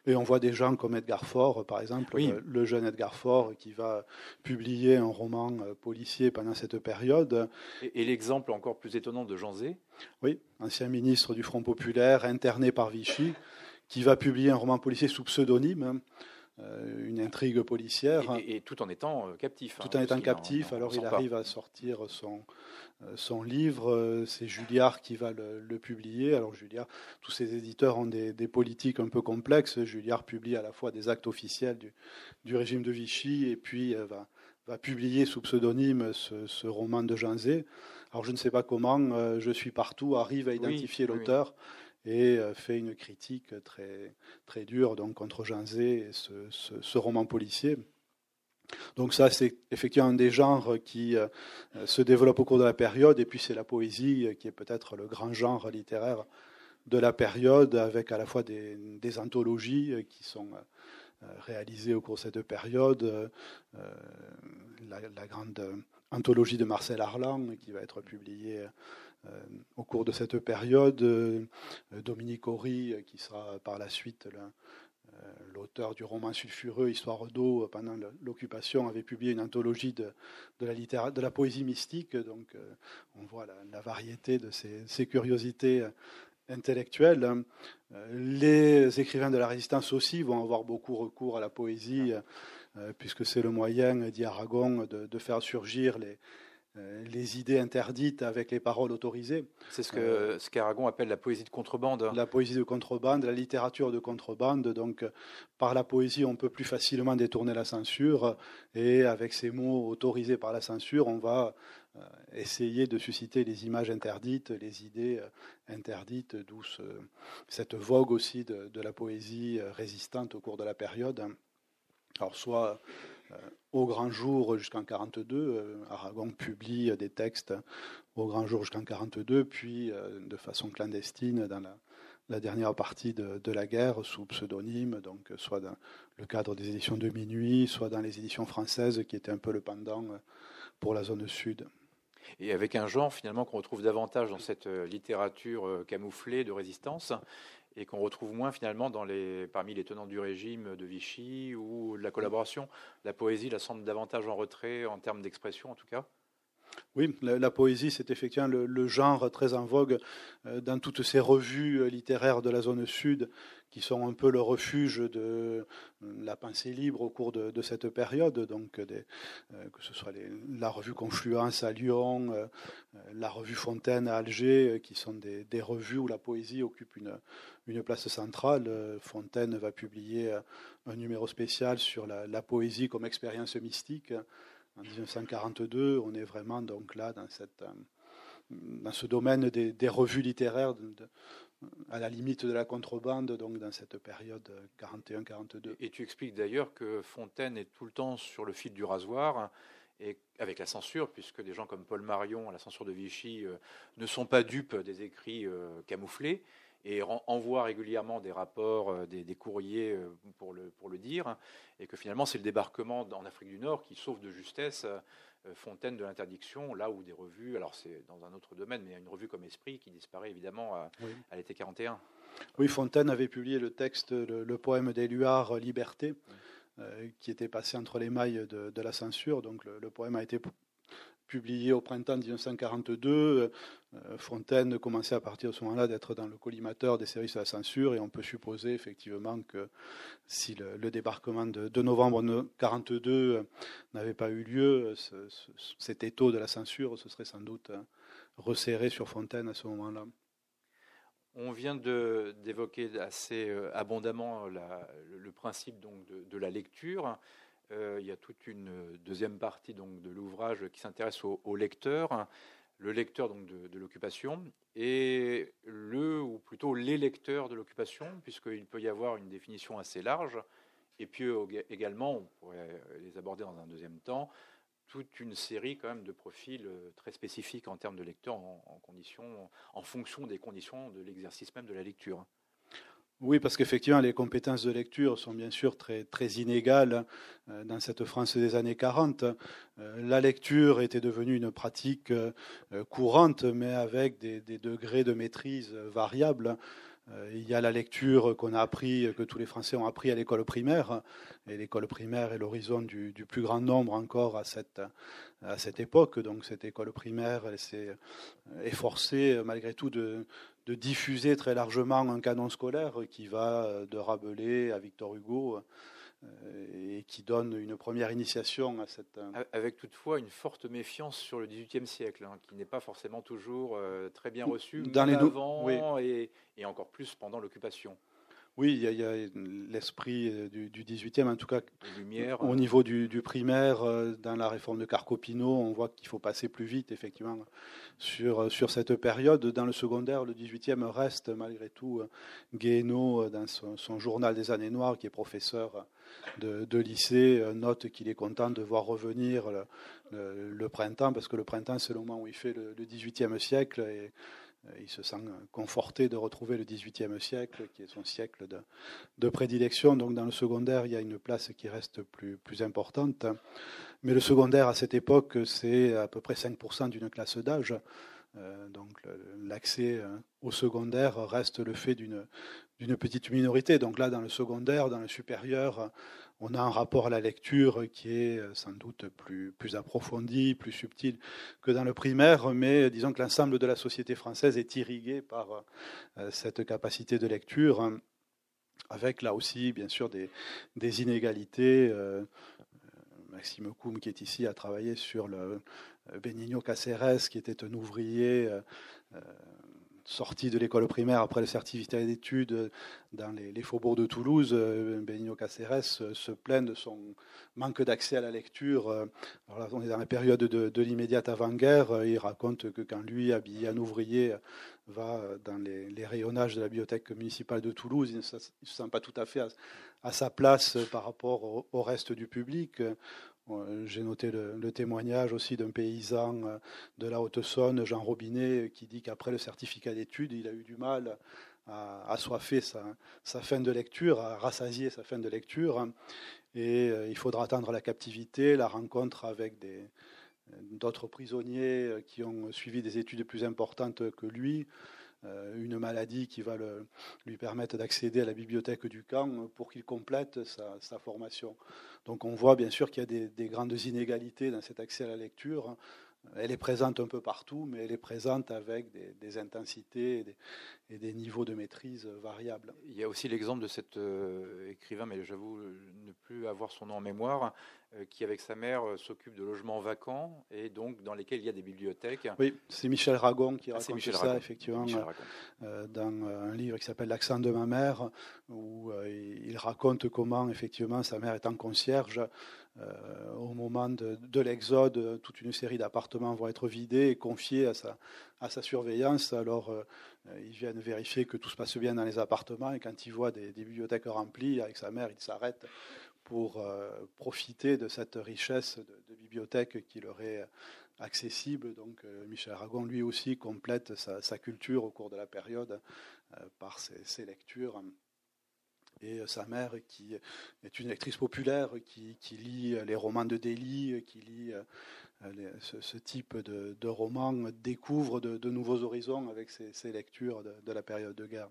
Et on voit des gens comme Edgar Faure, par exemple, le, jeune Edgar Faure, qui va publier un roman euh, policier pendant cette période. Et, l'exemple encore plus étonnant de Jean Zé Oui, ancien ministre du Front populaire, interné par Vichy, qui va publier un roman policier sous pseudonyme. Euh, une intrigue policière. Et, tout en étant euh, captif. Tout en étant captif, alors il arrive à sortir son, euh, son livre. C'est Julliard qui va le, publier. Alors Julliard, tous ces éditeurs ont des, politiques un peu complexes. Julliard publie à la fois des actes officiels du, du régime de Vichy et puis va, va, publier sous pseudonyme ce, roman de Jean Zé. Alors je ne sais pas comment, Je suis partout arrive à identifier l'auteur et euh, fait une critique très, très dure donc, contre Jean Zé et ce, ce, roman policier. Donc ça, c'est effectivement un des genres qui euh, se développe au cours de la période, et puis c'est la poésie qui est peut-être le grand genre littéraire de la période, avec à la fois des, des anthologies qui sont euh, réalisées au cours de cette période, la, la, grande anthologie de Marcel Arlan qui va être publiée euh, au cours de cette période. Euh, Dominique Horry, euh, qui sera par la suite l'auteur du roman sulfureux Histoire d'eau pendant l'occupation, avait publié une anthologie de, la, poésie mystique. Donc on voit la, variété de ces, curiosités intellectuelles. Les écrivains de la résistance aussi vont avoir beaucoup recours à la poésie, puisque c'est le moyen, dit Aragon, de, faire surgir les, euh, les idées interdites avec les paroles autorisées. C'est ce que euh, ce qu'Aragon appelle la poésie de contrebande. La poésie de contrebande, la littérature de contrebande. Donc, par la poésie, on peut plus facilement détourner la censure, et avec ces mots autorisés par la censure, on va euh, essayer de susciter les images interdites, les idées interdites, d'où cette vogue aussi de, de, la poésie résistante au cours de la période. Alors, soit euh, au grand jour jusqu'en 42. Euh, Aragon publie des textes au grand jour jusqu'en 42, puis euh, de façon clandestine dans la, dernière partie de, la guerre sous pseudonyme, donc soit dans le cadre des éditions de minuit, soit dans les éditions françaises qui étaient un peu le pendant pour la zone sud. Et avec un genre finalement qu'on retrouve davantage dans cette littérature camouflée de résistance, et qu'on retrouve moins finalement parmi les tenants du régime de Vichy ou de la collaboration. La poésie la semble davantage en retrait en termes d'expression en tout cas oui, la, poésie, c'est effectivement le, genre très en vogue euh, dans toutes ces revues euh, littéraires de la zone sud qui sont un peu le refuge de euh, la pensée libre au cours de, cette période. Donc, que ce soit la revue Confluence à Lyon, la revue Fontaine à Alger, qui sont des, revues où la poésie occupe une, une, place centrale. Fontaine va publier un numéro spécial sur la poésie comme expérience mystique en 1942, on est vraiment donc là dans, euh, ce domaine des, revues littéraires à la limite de la contrebande, donc dans cette période 41-42. Et tu expliques d'ailleurs que Fontaine est tout le temps sur le fil du rasoir. Et avec la censure, puisque des gens comme Paul Marion, la censure de Vichy, euh, ne sont pas dupes des écrits euh, camouflés, et envoie régulièrement des rapports, euh, des, courriers euh, pour le, pour le dire, et que finalement c'est le débarquement en Afrique du Nord qui sauve de justesse euh, Fontaine de l'interdiction, là où des revues, alors c'est dans un autre domaine, mais une revue comme Esprit qui disparaît évidemment à, l'été 41. Oui, Fontaine avait publié le texte, le, poème d'Éluard, Liberté, qui était passé entre les mailles de, la censure. Donc le, le, poème a été publié au printemps 1942. Euh, Fontaine commençait à partir de ce moment-là d'être dans le collimateur des services de la censure et on peut supposer effectivement que si le, débarquement de, novembre 1942 euh, n'avait pas eu lieu, cet étau de la censure se serait sans doute euh, resserré sur Fontaine à ce moment-là. On vient d'évoquer assez abondamment le principe donc de la lecture. Euh, il y a toute une deuxième partie donc, de l'ouvrage qui s'intéresse au, lecteur, le lecteur donc, de, l'occupation, et le, ou plutôt les lecteurs de l'occupation, puisqu'il peut y avoir une définition assez large, Et puis également, on pourrait les aborder dans un deuxième temps, toute une série quand même de profils très spécifiques en termes de lecteurs en, en, en fonction des conditions de l'exercice même de la lecture. Oui, parce qu'effectivement, les compétences de lecture sont bien sûr très, très inégales euh, dans cette France des années 40. Euh, la lecture était devenue une pratique euh, courante, mais avec des, degrés de maîtrise variables. Il y a la lecture qu'on a appris, que tous les Français ont appris à l'école primaire, et l'école primaire est l'horizon du, plus grand nombre encore à cette, à cette époque. Donc cette école primaire s'est efforcée malgré tout de, de diffuser très largement un canon scolaire qui va euh, de Rabelais à Victor Hugo euh, et qui donne une première initiation à cette. Euh, avec toutefois une forte méfiance sur le XVIIIe siècle, hein, qui n'est pas forcément toujours très bien reçu dans les avant et, et, encore plus pendant l'occupation. Oui, il y a, l'esprit euh, du, 18e, en tout cas au niveau du, primaire, euh, dans la réforme de Carcopino, on voit qu'il faut passer plus vite, effectivement, sur, euh, sur cette période. Dans le secondaire, le 18e reste malgré tout Guéhenno, dans son, journal des années noires, qui est professeur de, lycée, note qu'il est content de voir revenir le, printemps, parce que le printemps, c'est le moment où il fait le, le 18e siècle. Et, euh, il se sent conforté de retrouver le XVIIIe siècle, qui est son siècle de, prédilection. Donc dans le secondaire, il y a une place qui reste plus, plus importante. Mais le secondaire, à cette époque, c'est à peu près 5% d'une classe d'âge. Euh, donc l'accès euh, au secondaire reste le fait d'une petite minorité. Donc là, dans le secondaire, dans le supérieur, on a un rapport à la lecture qui est euh, sans doute plus, approfondi, plus subtil que dans le primaire, mais disons que l'ensemble de la société française est irrigué par cette capacité de lecture, avec là aussi, bien sûr, des, des inégalités. Maxime Koum, qui est ici, a travaillé sur le, Benigno Caceres, qui était un ouvrier euh, euh, sorti de l'école primaire après le certificat d'études dans les, faubourgs de Toulouse, Benigno Caceres se plaint de son manque d'accès à la lecture. On est dans la période de, l'immédiate avant-guerre. Il raconte que quand lui, habillé en ouvrier, va dans les, rayonnages de la bibliothèque municipale de Toulouse, il ne se, sent pas tout à fait à, sa place par rapport au reste du public. J'ai noté le, témoignage aussi d'un paysan euh, de la Haute-Saône, Jean Robinet, qui dit qu'après le certificat d'études, il a eu du mal à assoiffer sa, fin de lecture, à rassasier sa fin de lecture. Et euh, il faudra attendre la captivité, la rencontre avec d'autres prisonniers qui ont suivi des études plus importantes que lui, euh, une maladie qui va lui permettre d'accéder à la bibliothèque du camp pour qu'il complète sa, formation. Donc on voit bien sûr qu'il y a des, grandes inégalités dans cet accès à la lecture. Elle est présente un peu partout, mais elle est présente avec des, intensités et des, niveaux de maîtrise variables. Il y a aussi l'exemple de cet euh, écrivain, mais j'avoue ne plus avoir son nom en mémoire, euh, qui, avec sa mère, euh, s'occupe de logements vacants et donc dans lesquels il y a des bibliothèques. Oui, c'est Michel Ragon qui ah, raconte ça, effectivement, dans un livre qui s'appelle L'accent de ma mère, où il raconte comment, effectivement, sa mère étant concierge, au moment de, l'exode, toute une série d'appartements vont être vidés et confiés à sa, surveillance. Alors, ils viennent vérifier que tout se passe bien dans les appartements et quand ils voient des, bibliothèques remplies avec sa mère, il s'arrête pour euh, profiter de cette richesse de, bibliothèque qui leur est accessible. Donc euh, Michel Aragon, lui aussi, complète sa, culture au cours de la période euh, par ses, lectures. Et sa mère, qui est une lectrice populaire, qui, lit les romans de Delhi, qui lit ce, type de, romans, découvre de, nouveaux horizons avec ses, lectures de la période de guerre.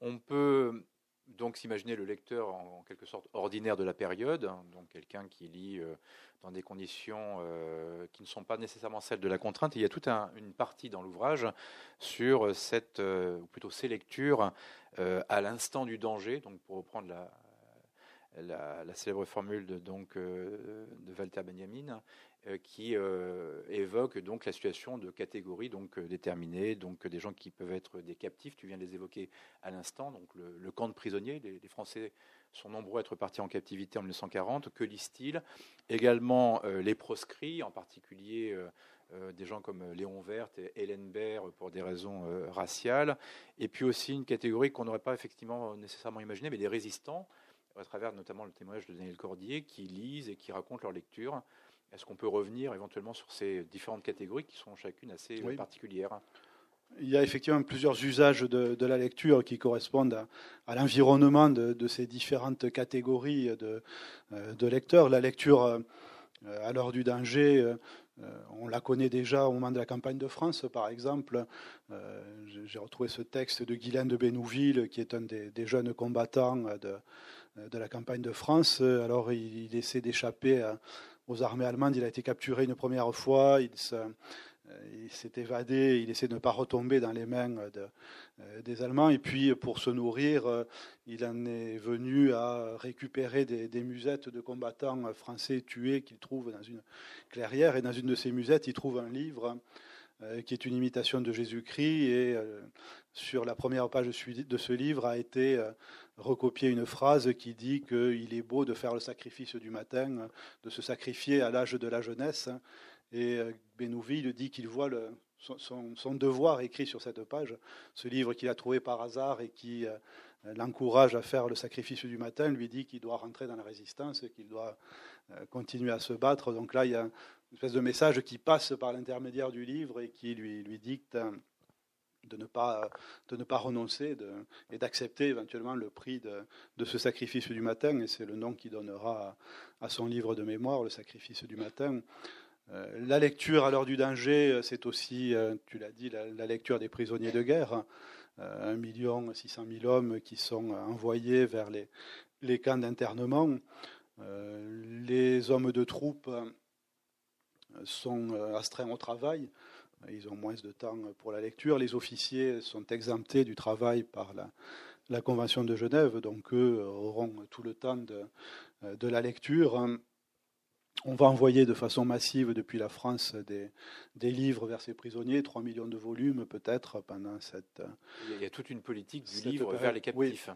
On peut donc s'imaginer le lecteur en, quelque sorte ordinaire de la période, hein, donc quelqu'un qui lit euh, dans des conditions euh, qui ne sont pas nécessairement celles de la contrainte. il y a toute une partie dans l'ouvrage sur cette, euh, ou plutôt ces lectures à l'instant du danger, donc pour reprendre la, la, célèbre formule de, donc, de Walter Benjamin, qui euh, évoque donc la situation de catégories donc déterminées, donc des gens qui peuvent être des captifs. Tu viens de les évoquer à l'instant, donc le, camp de prisonniers. Les, Français sont nombreux à être partis en captivité en 1940. Que lisent-ils Également les proscrits, en particulier. des gens comme Léon Vert et Hélène Baird pour des raisons raciales, et puis aussi une catégorie qu'on n'aurait pas effectivement nécessairement imaginée, mais des résistants, à travers notamment le témoignage de Daniel Cordier, qui lisent et qui racontent leur lecture. Est-ce qu'on peut revenir éventuellement sur ces différentes catégories qui sont chacune assez particulières? Il y a effectivement plusieurs usages de, la lecture qui correspondent à, l'environnement de, ces différentes catégories de, de, lecteurs. La lecture euh, à l'heure du danger, euh, on la connaît déjà au moment de la campagne de France, par exemple. Euh, j'ai retrouvé ce texte de Guylaine de Bénouville, qui est un des, jeunes combattants de, la campagne de France. Alors, il, il essaie d'échapper aux armées allemandes. Il a été capturé une première fois. Euh, il s'est évadé, il essaie de ne pas retomber dans les mains euh, des Allemands. Et puis, pour se nourrir, euh, il en est venu à récupérer des, musettes de combattants français tués qu'il trouve dans une clairière. Et dans une de ces musettes, il trouve un livre qui est une imitation de Jésus-Christ. Et sur la première page de ce livre a été recopiée une phrase qui dit qu'il est beau de faire le sacrifice du matin, de se sacrifier à l'âge de la jeunesse. Et euh, Benouville dit qu'il voit son, devoir écrit sur cette page, ce livre qu'il a trouvé par hasard et qui euh, l'encourage à faire le sacrifice du matin, lui dit qu'il doit rentrer dans la résistance, qu'il doit euh, continuer à se battre. Donc là, il y a une espèce de message qui passe par l'intermédiaire du livre et qui lui, lui dicte de ne pas, de ne pas renoncer et d'accepter éventuellement le prix de, ce sacrifice du matin. Et c'est le nom qu'il donnera à, son livre de mémoire, le sacrifice du matin. Euh, la lecture à l'heure du danger, euh, c'est aussi, euh, tu l'as dit, la, lecture des prisonniers de guerre. 1 million 600 000 hommes qui sont envoyés vers les, les camps d'internement. les hommes de troupes sont astreints au travail. Ils ont moins de temps pour la lecture. Les officiers sont exemptés du travail par la, la Convention de Genève, donc eux auront tout le temps de, de la lecture. On va envoyer de façon massive depuis la France des, livres vers ces prisonniers, 3 millions de volumes peut-être pendant cette... Il y a toute une politique du livre vers les captifs.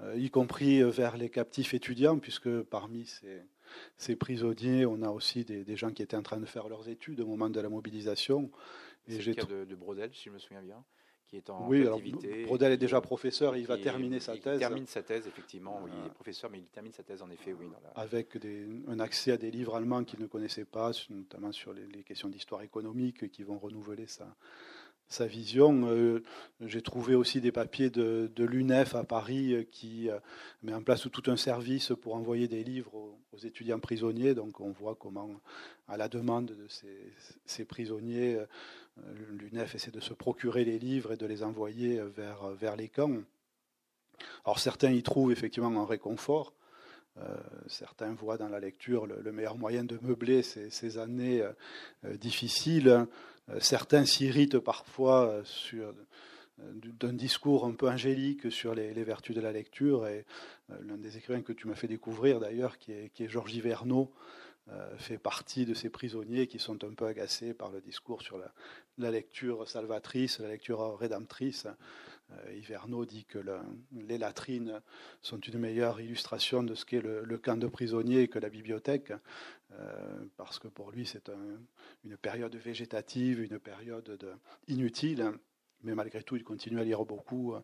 Euh, y compris vers les captifs étudiants, puisque parmi ces, prisonniers, on a aussi des, gens qui étaient en train de faire leurs études au moment de la mobilisation. C'est le cas de, de Brodel, si je me souviens bien qui est en oui, Brodel est déjà professeur, il va terminer sa thèse. Il termine sa thèse, effectivement. il est professeur, mais il termine sa thèse, en effet, oui. Avec un accès à des livres allemands qu'il ne connaissait pas, notamment sur les, questions d'histoire économique, qui vont renouveler sa, sa vision. Euh, j'ai trouvé aussi des papiers de, l'UNEF à Paris euh, qui euh, met en place tout un service pour envoyer des livres aux, étudiants prisonniers. Donc on voit comment, à la demande de ces, prisonniers, L'UNEF essaie de se procurer les livres et de les envoyer vers, les camps. Alors certains y trouvent effectivement un réconfort. Certains voient dans la lecture le, meilleur moyen de meubler ces, années difficiles. Certains s'irritent parfois sur d'un discours un peu angélique sur les, vertus de la lecture. Et l'un des écrivains que tu m'as fait découvrir d'ailleurs, qui est, Georges Hiverneau, euh, fait partie de ces prisonniers qui sont un peu agacés par le discours sur la, lecture salvatrice, la lecture rédemptrice. Euh, Hiverneau dit que les latrines sont une meilleure illustration de ce qu'est le, camp de prisonniers que la bibliothèque, euh, parce que pour lui c'est une période végétative, une période inutile. Mais malgré tout, il continue à lire beaucoup.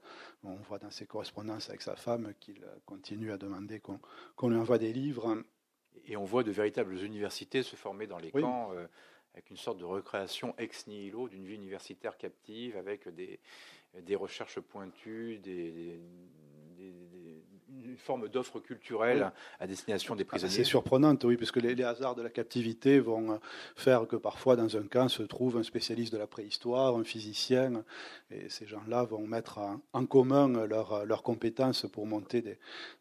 On voit dans ses correspondances avec sa femme qu'il continue à demander qu'on lui envoie des livres et on voit de véritables universités se former dans les camps euh, avec une sorte de recréation ex nihilo d'une vie universitaire captive, avec des, des recherches pointues, des, une forme d'offre culturelle à destination des prisonniers. C'est surprenant, oui, puisque les, les, hasards de la captivité vont euh, faire que parfois dans un camp se trouve un spécialiste de la préhistoire, un physicien, et ces gens-là vont mettre en commun leurs compétences pour monter des,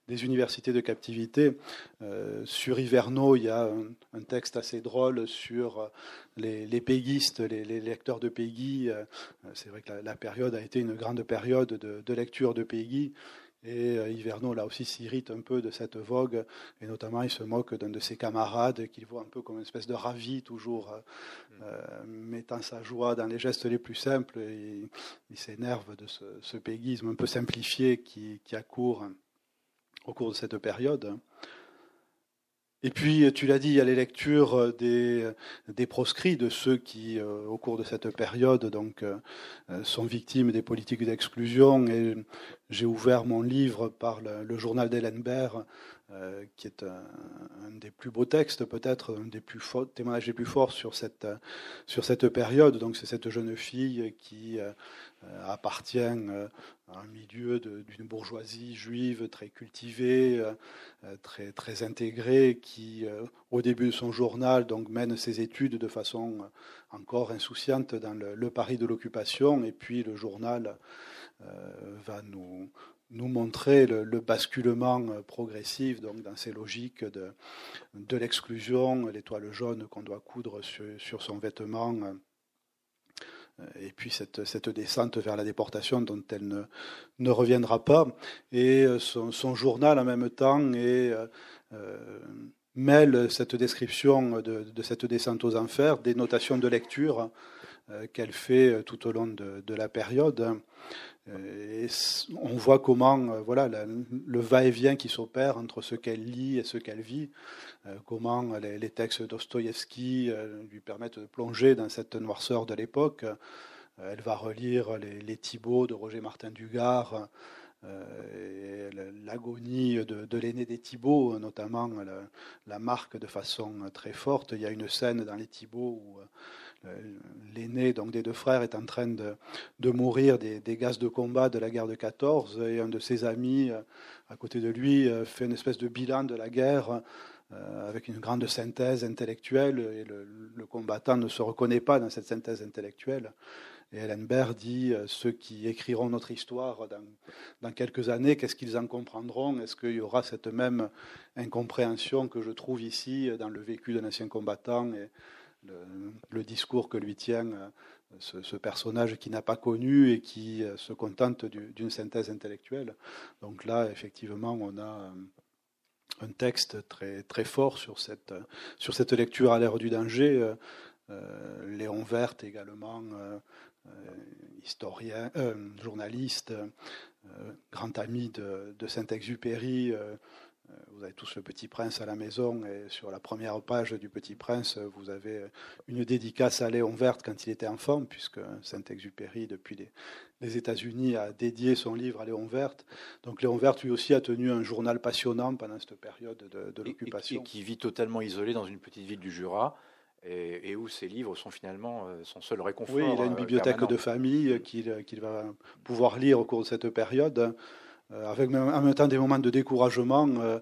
des universités de captivité. Euh, sur Hiverno, il y a un, texte assez drôle sur les, les péguistes, les, lecteurs de Peggy. Euh, c'est vrai que la, période a été une grande période de, de lecture de Peggy. Et euh, Hiverno, là aussi, s'irrite un peu de cette vogue, et notamment il se moque d'un de ses camarades qu'il voit un peu comme une espèce de ravi, toujours euh, mm. euh, mettant sa joie dans les gestes les plus simples. Et il s'énerve de ce, ce, péguisme un peu simplifié qui, qui accourt au cours de cette période. Et puis, tu l'as dit, il y a les lectures des, des proscrits, de ceux qui, au cours de cette période, donc, sont victimes des politiques d'exclusion. Et j'ai ouvert mon livre par le, journal euh, qui est un, des plus beaux textes, peut-être, un des plus témoignages les plus forts sur cette, sur cette période. Donc, c'est cette jeune fille qui euh, appartient euh, à un milieu d'une bourgeoisie juive très cultivée, très, très intégrée, qui, au début de son journal, donc, mène ses études de façon encore insouciante dans le, Paris de l'occupation, et puis le journal va nous nous montrer le, basculement euh, progressif donc dans ces logiques de, l'exclusion, l'étoile jaune qu'on doit coudre sur, son vêtement, euh, et puis cette, descente vers la déportation dont elle ne, ne reviendra pas. Et euh, son, journal en même temps et mêle cette description de, cette descente aux enfers des notations de lecture qu'elle fait tout au long de la période. Euh, et on voit comment euh, voilà, le va-et-vient qui s'opère entre ce qu'elle lit et ce qu'elle vit, euh, comment les, textes Dostoïevski lui permettent de plonger dans cette noirceur de l'époque. Elle va relire les, les Thibauts de Roger Martin Dugard, l'agonie de, l'aîné des Thibauts, notamment la, marque de façon très forte. Il y a une scène dans les Thibauts où l'aîné donc des deux frères est en train de, mourir des, gaz de combat de la guerre de 14 et un de ses amis euh, à côté de lui euh, fait une espèce de bilan de la guerre euh, avec une grande synthèse intellectuelle et le, combattant ne se reconnaît pas dans cette synthèse intellectuelle. Et Ellenberg dit ceux qui écriront notre histoire dans, quelques années, qu'est-ce qu'ils en comprendront? Est-ce qu'il y aura cette même incompréhension que je trouve ici dans le vécu d'un ancien combattant le, discours que lui tient euh, ce, personnage qui n'a pas connu et qui euh, se contente d'une synthèse intellectuelle. Donc là, effectivement, on a euh, un texte très, très fort sur cette, sur cette lecture à l'ère du danger. Léon Vert également, historien, journaliste, grand ami de, de Saint-Exupéry, vous avez tous le Petit Prince à la maison et sur la première page du Petit Prince, vous avez une dédicace à Léon Verte quand il était enfant, puisque Saint-Exupéry, depuis les, États-Unis, a dédié son livre à Léon Verte. Donc Léon Verte, lui aussi, a tenu un journal passionnant pendant cette période de, l'occupation. Et, qui vit totalement isolé dans une petite ville du Jura. Et, où ses livres sont finalement euh, son seul réconfort. Oui, il a une euh, bibliothèque de famille qu'il va pouvoir lire au cours de cette période. Euh, avec en même temps des moments de découragement. Euh,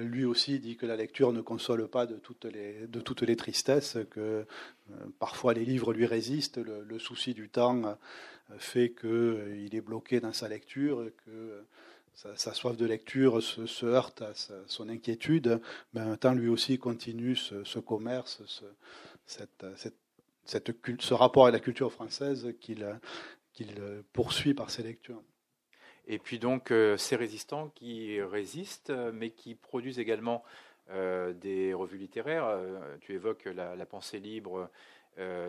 lui aussi dit que la lecture ne console pas de toutes les, de toutes les tristesses, que euh, parfois les livres lui résistent. Le, souci du temps fait qu'il est bloqué dans sa lecture, que sa, soif de lecture se, heurte à son inquiétude, mais en même temps lui aussi continue ce, commerce, ce, cette, cette, ce rapport à la culture française qu'il poursuit par ses lectures. Et puis donc euh, ces résistants qui résistent, euh, mais qui produisent également euh, des revues littéraires. tu évoques la, pensée libre,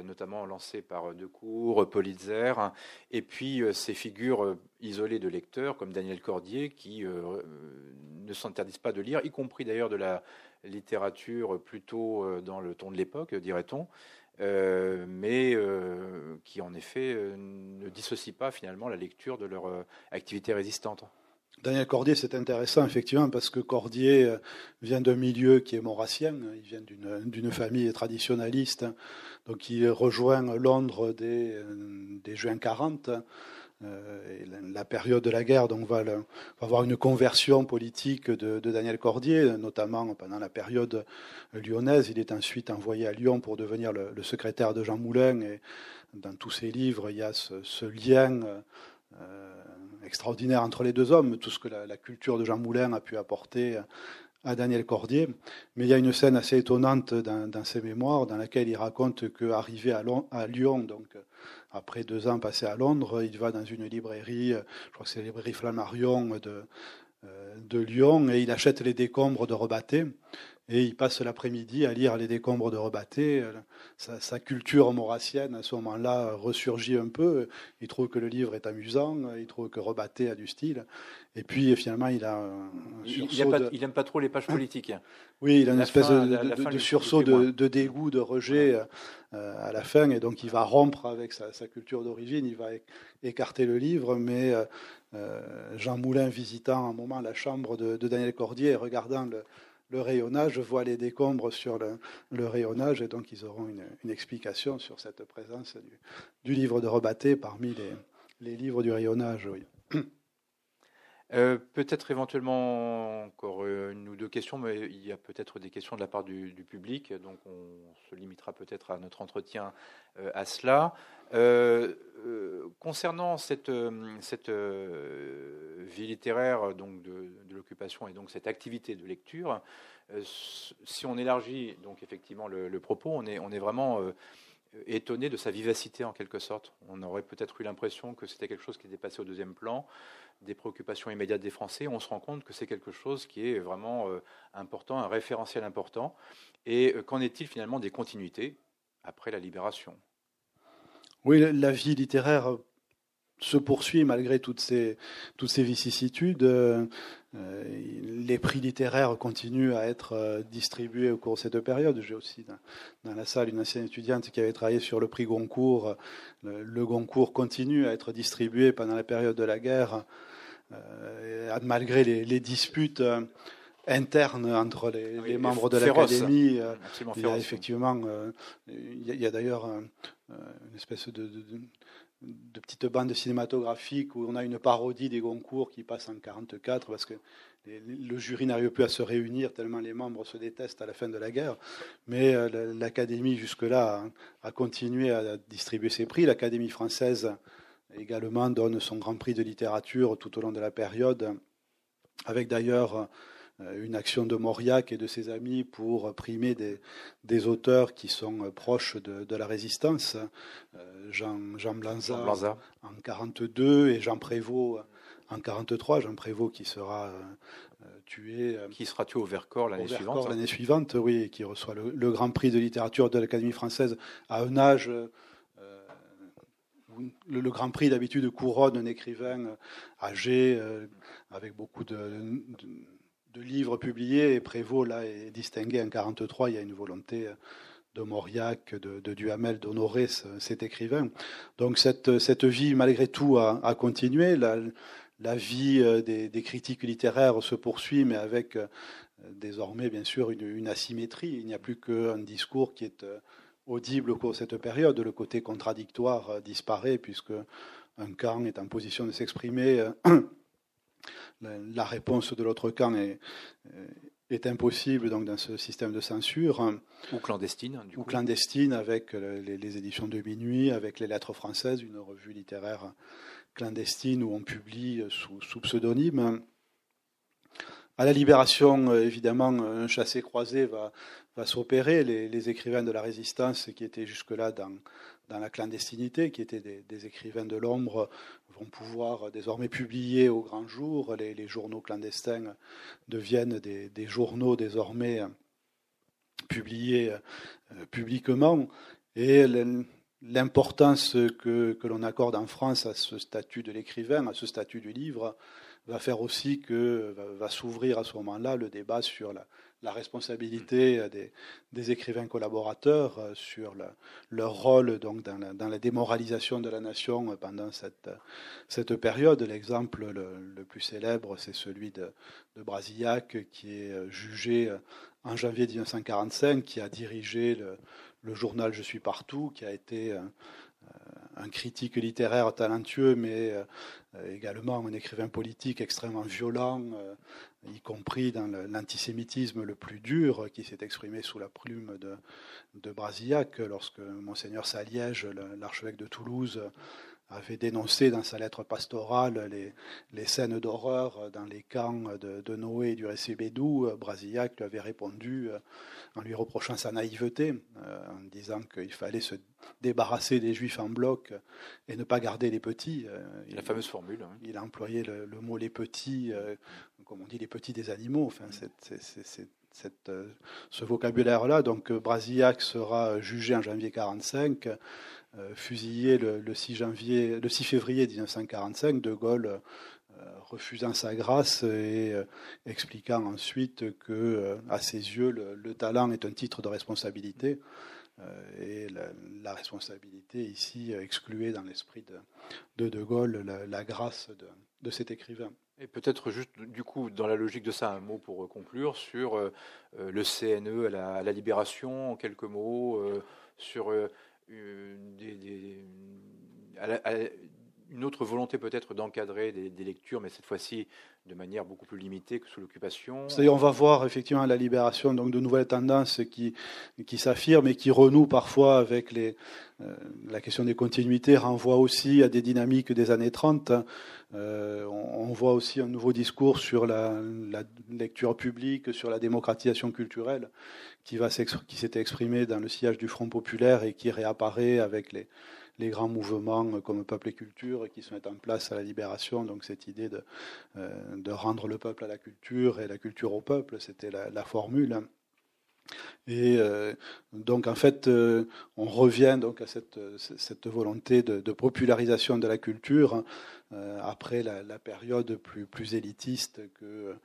notamment lancée par Decour, Politzer, et puis ces figures isolées de lecteurs comme Daniel Cordier qui ne s'interdisent pas de lire, y compris d'ailleurs de la littérature plutôt dans le ton de l'époque, dirait-on. Euh, mais euh, qui en effet euh, ne dissocient pas finalement la lecture de leur activité résistante. Daniel Cordier, c'est intéressant effectivement parce que Cordier vient d'un milieu qui est maurassien, il vient d'une famille traditionnaliste, donc il rejoint Londres dès, juin 40. Euh, la période de la guerre donc, va, avoir une conversion politique de, Daniel Cordier, notamment pendant la période lyonnaise. Il est ensuite envoyé à Lyon pour devenir le, secrétaire de Jean Moulin. Et dans tous ses livres, il y a ce, lien euh, extraordinaire entre les deux hommes, tout ce que la, culture de Jean Moulin a pu apporter à Daniel Cordier. Mais il y a une scène assez étonnante dans, ses mémoires dans laquelle il raconte qu'arrivé à, à Lyon, donc après deux ans passés à Londres, il va dans une librairie, je crois que c'est la librairie Flammarion de, euh, de Lyon, et il achète les décombres de Rebatté. Et il passe l'après-midi à lire les décombres de Rebatté. Sa, culture maurassienne, à ce moment-là, ressurgit un peu. Il trouve que le livre est amusant, il trouve que Rebatté a du style. Et puis, finalement, il a un, il n'aime pas, trop les pages politiques. Oui, il a une espèce de, sursaut de, dégoût, de rejet euh, à la fin, et donc il va rompre avec sa, culture d'origine, il va écarter le livre, mais euh, euh, Jean Moulin visitant un moment la chambre de, Daniel Cordier et regardant le, le rayonnage, voit les décombres sur le, rayonnage, et donc ils auront une, explication sur cette présence du, livre de Rebatté parmi les, livres du rayonnage. Euh, peut-être éventuellement encore une ou deux questions, mais il y a peut-être des questions de la part du, public, donc on se limitera peut-être à notre entretien euh, à cela. Euh, concernant cette, cette vie littéraire donc de, l'occupation et donc cette activité de lecture, si on élargit donc effectivement le, propos, on est, on est vraiment étonné de sa vivacité en quelque sorte. On aurait peut-être eu l'impression que c'était quelque chose qui était passé au deuxième plan des préoccupations immédiates des Français, on se rend compte que c'est quelque chose qui est vraiment euh, important, un référentiel important. Et euh, qu'en est-il finalement des continuités après la libération? Oui, la vie littéraire se poursuit malgré toutes ces, toutes ces vicissitudes. Euh, les prix littéraires continuent à être distribués au cours de cette période. J'ai aussi dans, la salle une ancienne étudiante qui avait travaillé sur le prix Goncourt. le Goncourt continue à être distribué pendant la période de la guerre euh, malgré les, disputes euh, internes entre les, membres de l'académie. Euh, il y a effectivement, il y a, d'ailleurs une espèce de, de, petite bande cinématographique où on a une parodie des Goncourt qui passe en 44 parce que le jury n'arrive plus à se réunir tellement les membres se détestent à la fin de la guerre. Mais l'Académie, jusque-là, a, continué à distribuer ses prix. L'Académie française également donne son Grand Prix de littérature tout au long de la période, avec d'ailleurs euh, une action de Mauriac et de ses amis pour primer des, des auteurs qui sont proches de, la résistance. Euh, Jean, Jean Blanza, en 42 et Jean Prévost en 43. Jean Prévost qui sera euh, tué. Qui sera tué au Vercors l'année suivante. L'année suivante, oui, qui reçoit le, le, Grand Prix de littérature de l'Académie française à un âge le, Grand Prix d'habitude couronne un écrivain euh, âgé euh, avec beaucoup de, livres publiés et Prévost est distingué en 43. Il y a une volonté euh, de Mauriac, de, Duhamel d'honorer cet écrivain. Donc cette, cette vie malgré tout a, continué. La, vie des, critiques littéraires se poursuit, mais avec désormais bien sûr une, asymétrie. Il n'y a plus qu'un discours qui est audible au cours de cette période. Le côté contradictoire euh, disparaît puisque un camp est en position de s'exprimer. Euh, la réponse de l'autre camp est, euh, est, impossible donc dans ce système de censure. Ou clandestine. ou clandestine avec les, éditions de minuit, avec les lettres françaises, une revue littéraire clandestine où on publie sous, sous pseudonyme. À la Libération, évidemment, un chassé-croisé va, va s'opérer. Les, écrivains de la résistance qui étaient jusque-là dans, dans, la clandestinité, qui étaient des, écrivains de l'ombre, vont pouvoir désormais publier au grand jour. Les, journaux clandestins deviennent des, journaux désormais publiés euh, publiquement. Et l'importance que, que l'on accorde en France à ce statut de l'écrivain, à ce statut du livre, va faire aussi que va s'ouvrir à ce moment-là le débat sur la, la responsabilité des, des, écrivains collaborateurs euh, sur leur rôle donc dans la, démoralisation de la nation pendant cette, période. L'exemple le, plus célèbre, c'est celui de, Brasillac, qui est euh, jugé euh, en janvier 1945, qui a dirigé le, le journal Je suis partout, qui a été un critique littéraire talentueux, mais également un écrivain politique extrêmement violent, y compris dans l'antisémitisme le plus dur qui s'est exprimé sous la plume de, de Brasillac lorsque monseigneur Saliège, l'archevêque de Toulouse, avait dénoncé dans sa lettre pastorale les, les scènes d'horreur dans les camps de, Noé et du Récébédou. Brasillac lui avait répondu euh, en lui reprochant sa naïveté, euh, en disant qu'il fallait se débarrasser des juifs en bloc et ne pas garder les petits. Euh, la fameuse formule. Hein. Il a employé le, mot les petits, comme on dit les petits des animaux. Enfin, c'est ce vocabulaire-là. Donc Brasillac sera jugé en janvier 1945, fusillé le, 6 janvier, le 6 février 1945. De Gaulle refusant sa grâce et expliquant ensuite que, à ses yeux, le, talent est un titre de responsabilité. Euh, et la, responsabilité ici excluée dans l'esprit de, de, Gaulle la, grâce de, cet écrivain. Et peut-être juste, du coup, dans la logique de ça, un mot pour conclure sur euh, le CNE à la, Libération, en quelques mots, euh, sur des, une autre volonté peut-être d'encadrer des, lectures, mais cette fois-ci de manière beaucoup plus limitée que sous l'occupation. On va voir effectivement à la libération donc de nouvelles tendances qui, qui s'affirment et qui renouent parfois avec les, euh, la question des continuités, renvoie aussi à des dynamiques des années 30. Euh, on, voit aussi un nouveau discours sur la, lecture publique, sur la démocratisation culturelle, qui, va qui s'était exprimé dans le sillage du Front populaire et qui réapparaît avec les les grands mouvements comme Peuple et Culture qui mettent en place à la libération. Donc cette idée euh, de rendre le peuple à la culture et la culture au peuple, c'était la, formule. Et euh, donc en fait, euh, on revient donc à cette, volonté de, popularisation de la culture après la, période plus, élitiste que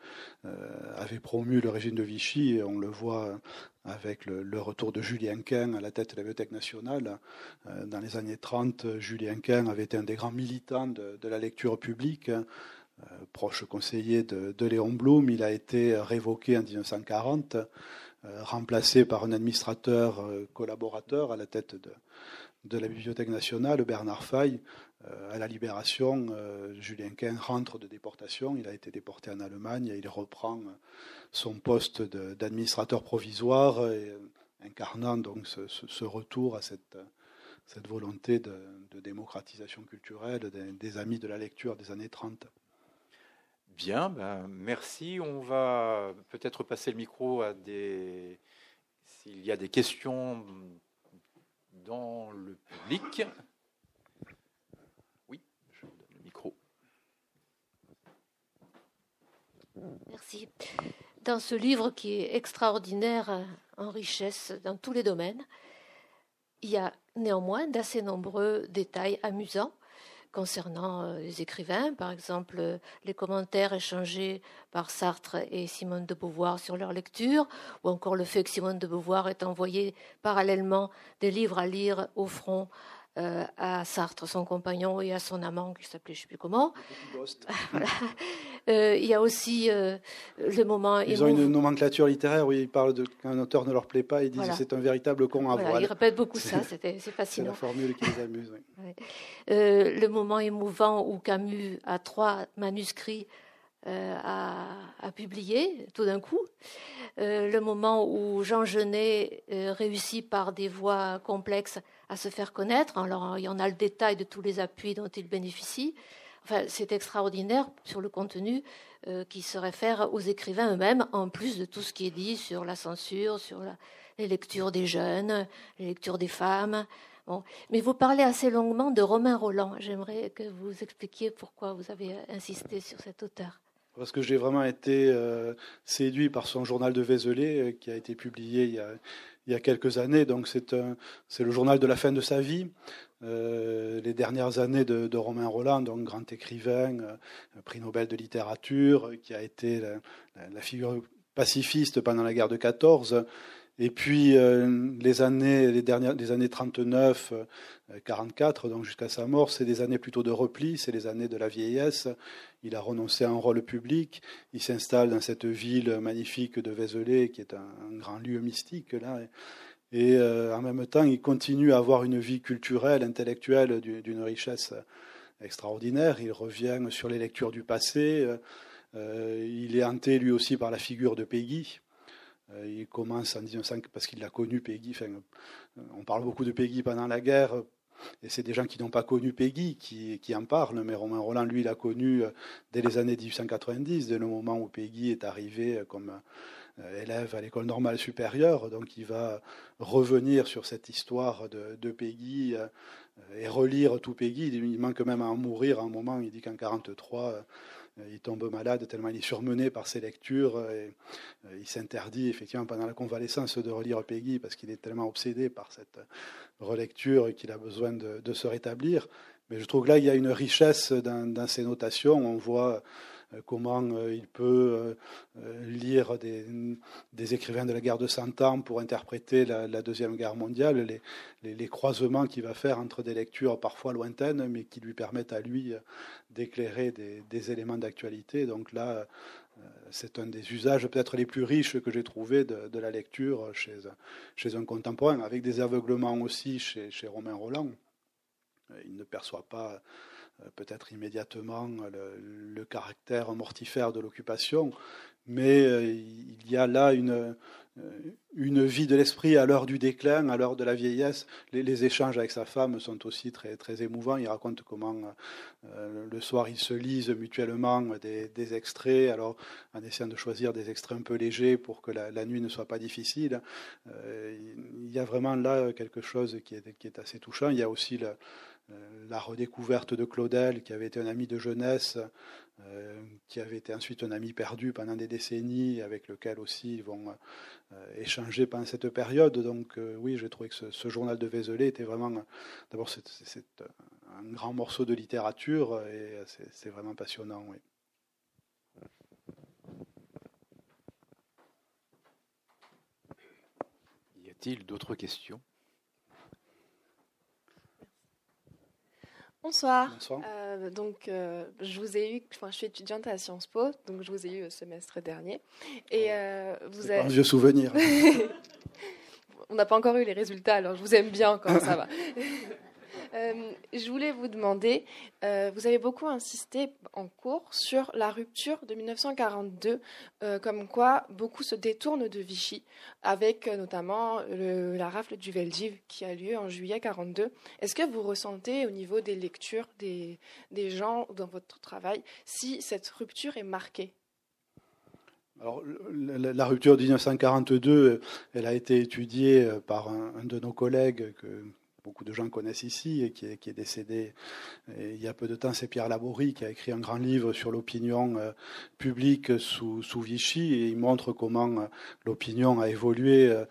avait promu le régime de Vichy. On le voit avec le, retour de Julien Quin à la tête de la Bibliothèque nationale. Euh, dans les années 30, Julien Quin avait été un des grands militants de, la lecture publique. Euh, proche conseiller de, Léon Blum, il a été révoqué en 1940, euh, remplacé par un administrateur collaborateur à la tête de, la Bibliothèque nationale, Bernard Fay. à la Libération, Julien Quin rentre de déportation, il a été déporté en Allemagne et il reprend son poste d'administrateur provisoire, euh, incarnant donc ce, retour à cette volonté de, démocratisation culturelle des, amis de la lecture des années 30. Bien, ben merci. On va peut-être passer le micro à des. S'il y a des questions dans le public. Oui, je vous donne le micro. Merci dans ce livre qui est extraordinaire euh, en richesse dans tous les domaines, il y a néanmoins d'assez nombreux détails amusants concernant euh, les écrivains, par exemple euh, les commentaires échangés par Sartre et Simone de Beauvoir sur leur lecture, ou encore le fait que Simone de Beauvoir ait envoyé parallèlement des livres à lire au front euh, à Sartre, son compagnon, et à son amant qui s'appelait je ne sais plus comment. Euh, il y a aussi euh, le moment. Ils ont une nomenclature littéraire où ils parlent qu'un auteur ne leur plaît pas, ils disent que c'est un véritable con à voilà, Ils répètent beaucoup ça, c'est fascinant. C'est la formule qui les amuse. le moment émouvant où Camus a trois manuscrits à, à, publier tout d'un coup. le moment où Jean Genet réussit par des voies complexes à se faire connaître. Alors, il y en a le détail de tous les appuis dont il bénéficie. Enfin, c'est extraordinaire sur le contenu euh, qui se réfère aux écrivains eux-mêmes, en plus de tout ce qui est dit sur la censure, sur les lectures des jeunes, les lectures des femmes. Bon. Mais vous parlez assez longuement de Romain Roland. J'aimerais que vous expliquiez pourquoi vous avez insisté sur cet auteur. Parce que j'ai vraiment été euh, séduit par son journal de Vézelay, euh, qui a été publié il y a, quelques années. Donc c'est le journal de la fin de sa vie. Euh, les dernières années de, Romain Roland, donc grand écrivain, prix Nobel de littérature, qui a été la, figure pacifiste pendant la guerre de 14. Et puis euh, les années, les dernières, les années 39, 44, donc jusqu'à sa mort, c'est des années plutôt de repli, c'est les années de la vieillesse. Il a renoncé à un rôle public. Il s'installe dans cette ville magnifique de Vézelay, qui est un, grand lieu mystique là. Et, euh, en même temps, il continue à avoir une vie culturelle, intellectuelle d'une richesse extraordinaire. Il revient sur les lectures du passé. Euh, il est hanté lui aussi par la figure de Peggy. Euh, il commence en 1905 parce qu'il l'a connu Peggy. on parle beaucoup de Peggy pendant la guerre et c'est des gens qui n'ont pas connu Peggy qui, en parlent, mais Romain Roland, lui, l'a connu euh, dès les années 1890, dès le moment où Peggy est arrivé euh, comme euh, élève à l'école normale supérieure. Donc il va revenir sur cette histoire de, de Peggy et relire tout Peggy. Il manque même à en mourir à un moment. Il dit qu'en 1943, il tombe malade tellement il est surmené par ses lectures et il s'interdit effectivement pendant la convalescence de relire Peggy parce qu'il est tellement obsédé par cette relecture qu'il a besoin de, se rétablir. Mais je trouve que là, il y a une richesse dans, dans ces notations. On voit euh, comment euh, il peut euh, lire des, écrivains de la guerre de Cent Ans pour interpréter la, Deuxième Guerre mondiale, les, croisements qu'il va faire entre des lectures parfois lointaines, mais qui lui permettent à lui d'éclairer des, éléments d'actualité. Donc là, c'est un des usages peut-être les plus riches que j'ai trouvé de, la lecture chez, chez, un contemporain, avec des aveuglements aussi chez, chez Romain Roland. Ne perçoit pas euh, peut-être immédiatement le, caractère mortifère de l'occupation, mais euh, il y a là une, euh, une vie de l'esprit à l'heure du déclin, à l'heure de la vieillesse. Les, échanges avec sa femme sont aussi très, très émouvants. Il raconte comment le soir ils se lisent mutuellement des, extraits, alors en essayant de choisir des extraits un peu légers pour que la, nuit ne soit pas difficile. il y a vraiment là quelque chose qui est, qui est assez touchant. Il y a aussi la redécouverte de Claudel, qui avait été un ami de jeunesse, euh, qui avait été ensuite un ami perdu pendant des décennies, avec lequel aussi ils vont euh, échanger pendant cette période. Donc oui, j'ai trouvé que ce, journal de Vézelay était vraiment, d'abord c'est un grand morceau de littérature et c'est vraiment passionnant. Y a-t-il d'autres questions? Bonsoir. Euh, donc, euh, je vous ai eu, enfin, je suis étudiante à Sciences Po, donc je vous ai eu le semestre dernier. Et euh, vous avez... un vieux souvenir. On n'a pas encore eu les résultats, alors je vous aime bien quand ça va. Euh, je voulais vous demander, euh, vous avez beaucoup insisté en cours sur la rupture de 1942, euh, comme quoi beaucoup se détournent de Vichy, avec notamment la rafle du Veldiv qui a lieu en juillet 42. Est-ce que vous ressentez au niveau des lectures des, des gens dans votre travail si cette rupture est marquée? Alors, la, rupture de 1942, elle a été étudiée par un, de nos collègues que, beaucoup de gens connaissent ici et qui est, décédé il y a peu de temps, c'est Pierre Laborie qui a écrit un grand livre sur l'opinion euh, publique sous, Vichy et il montre comment euh, l'opinion a évolué euh,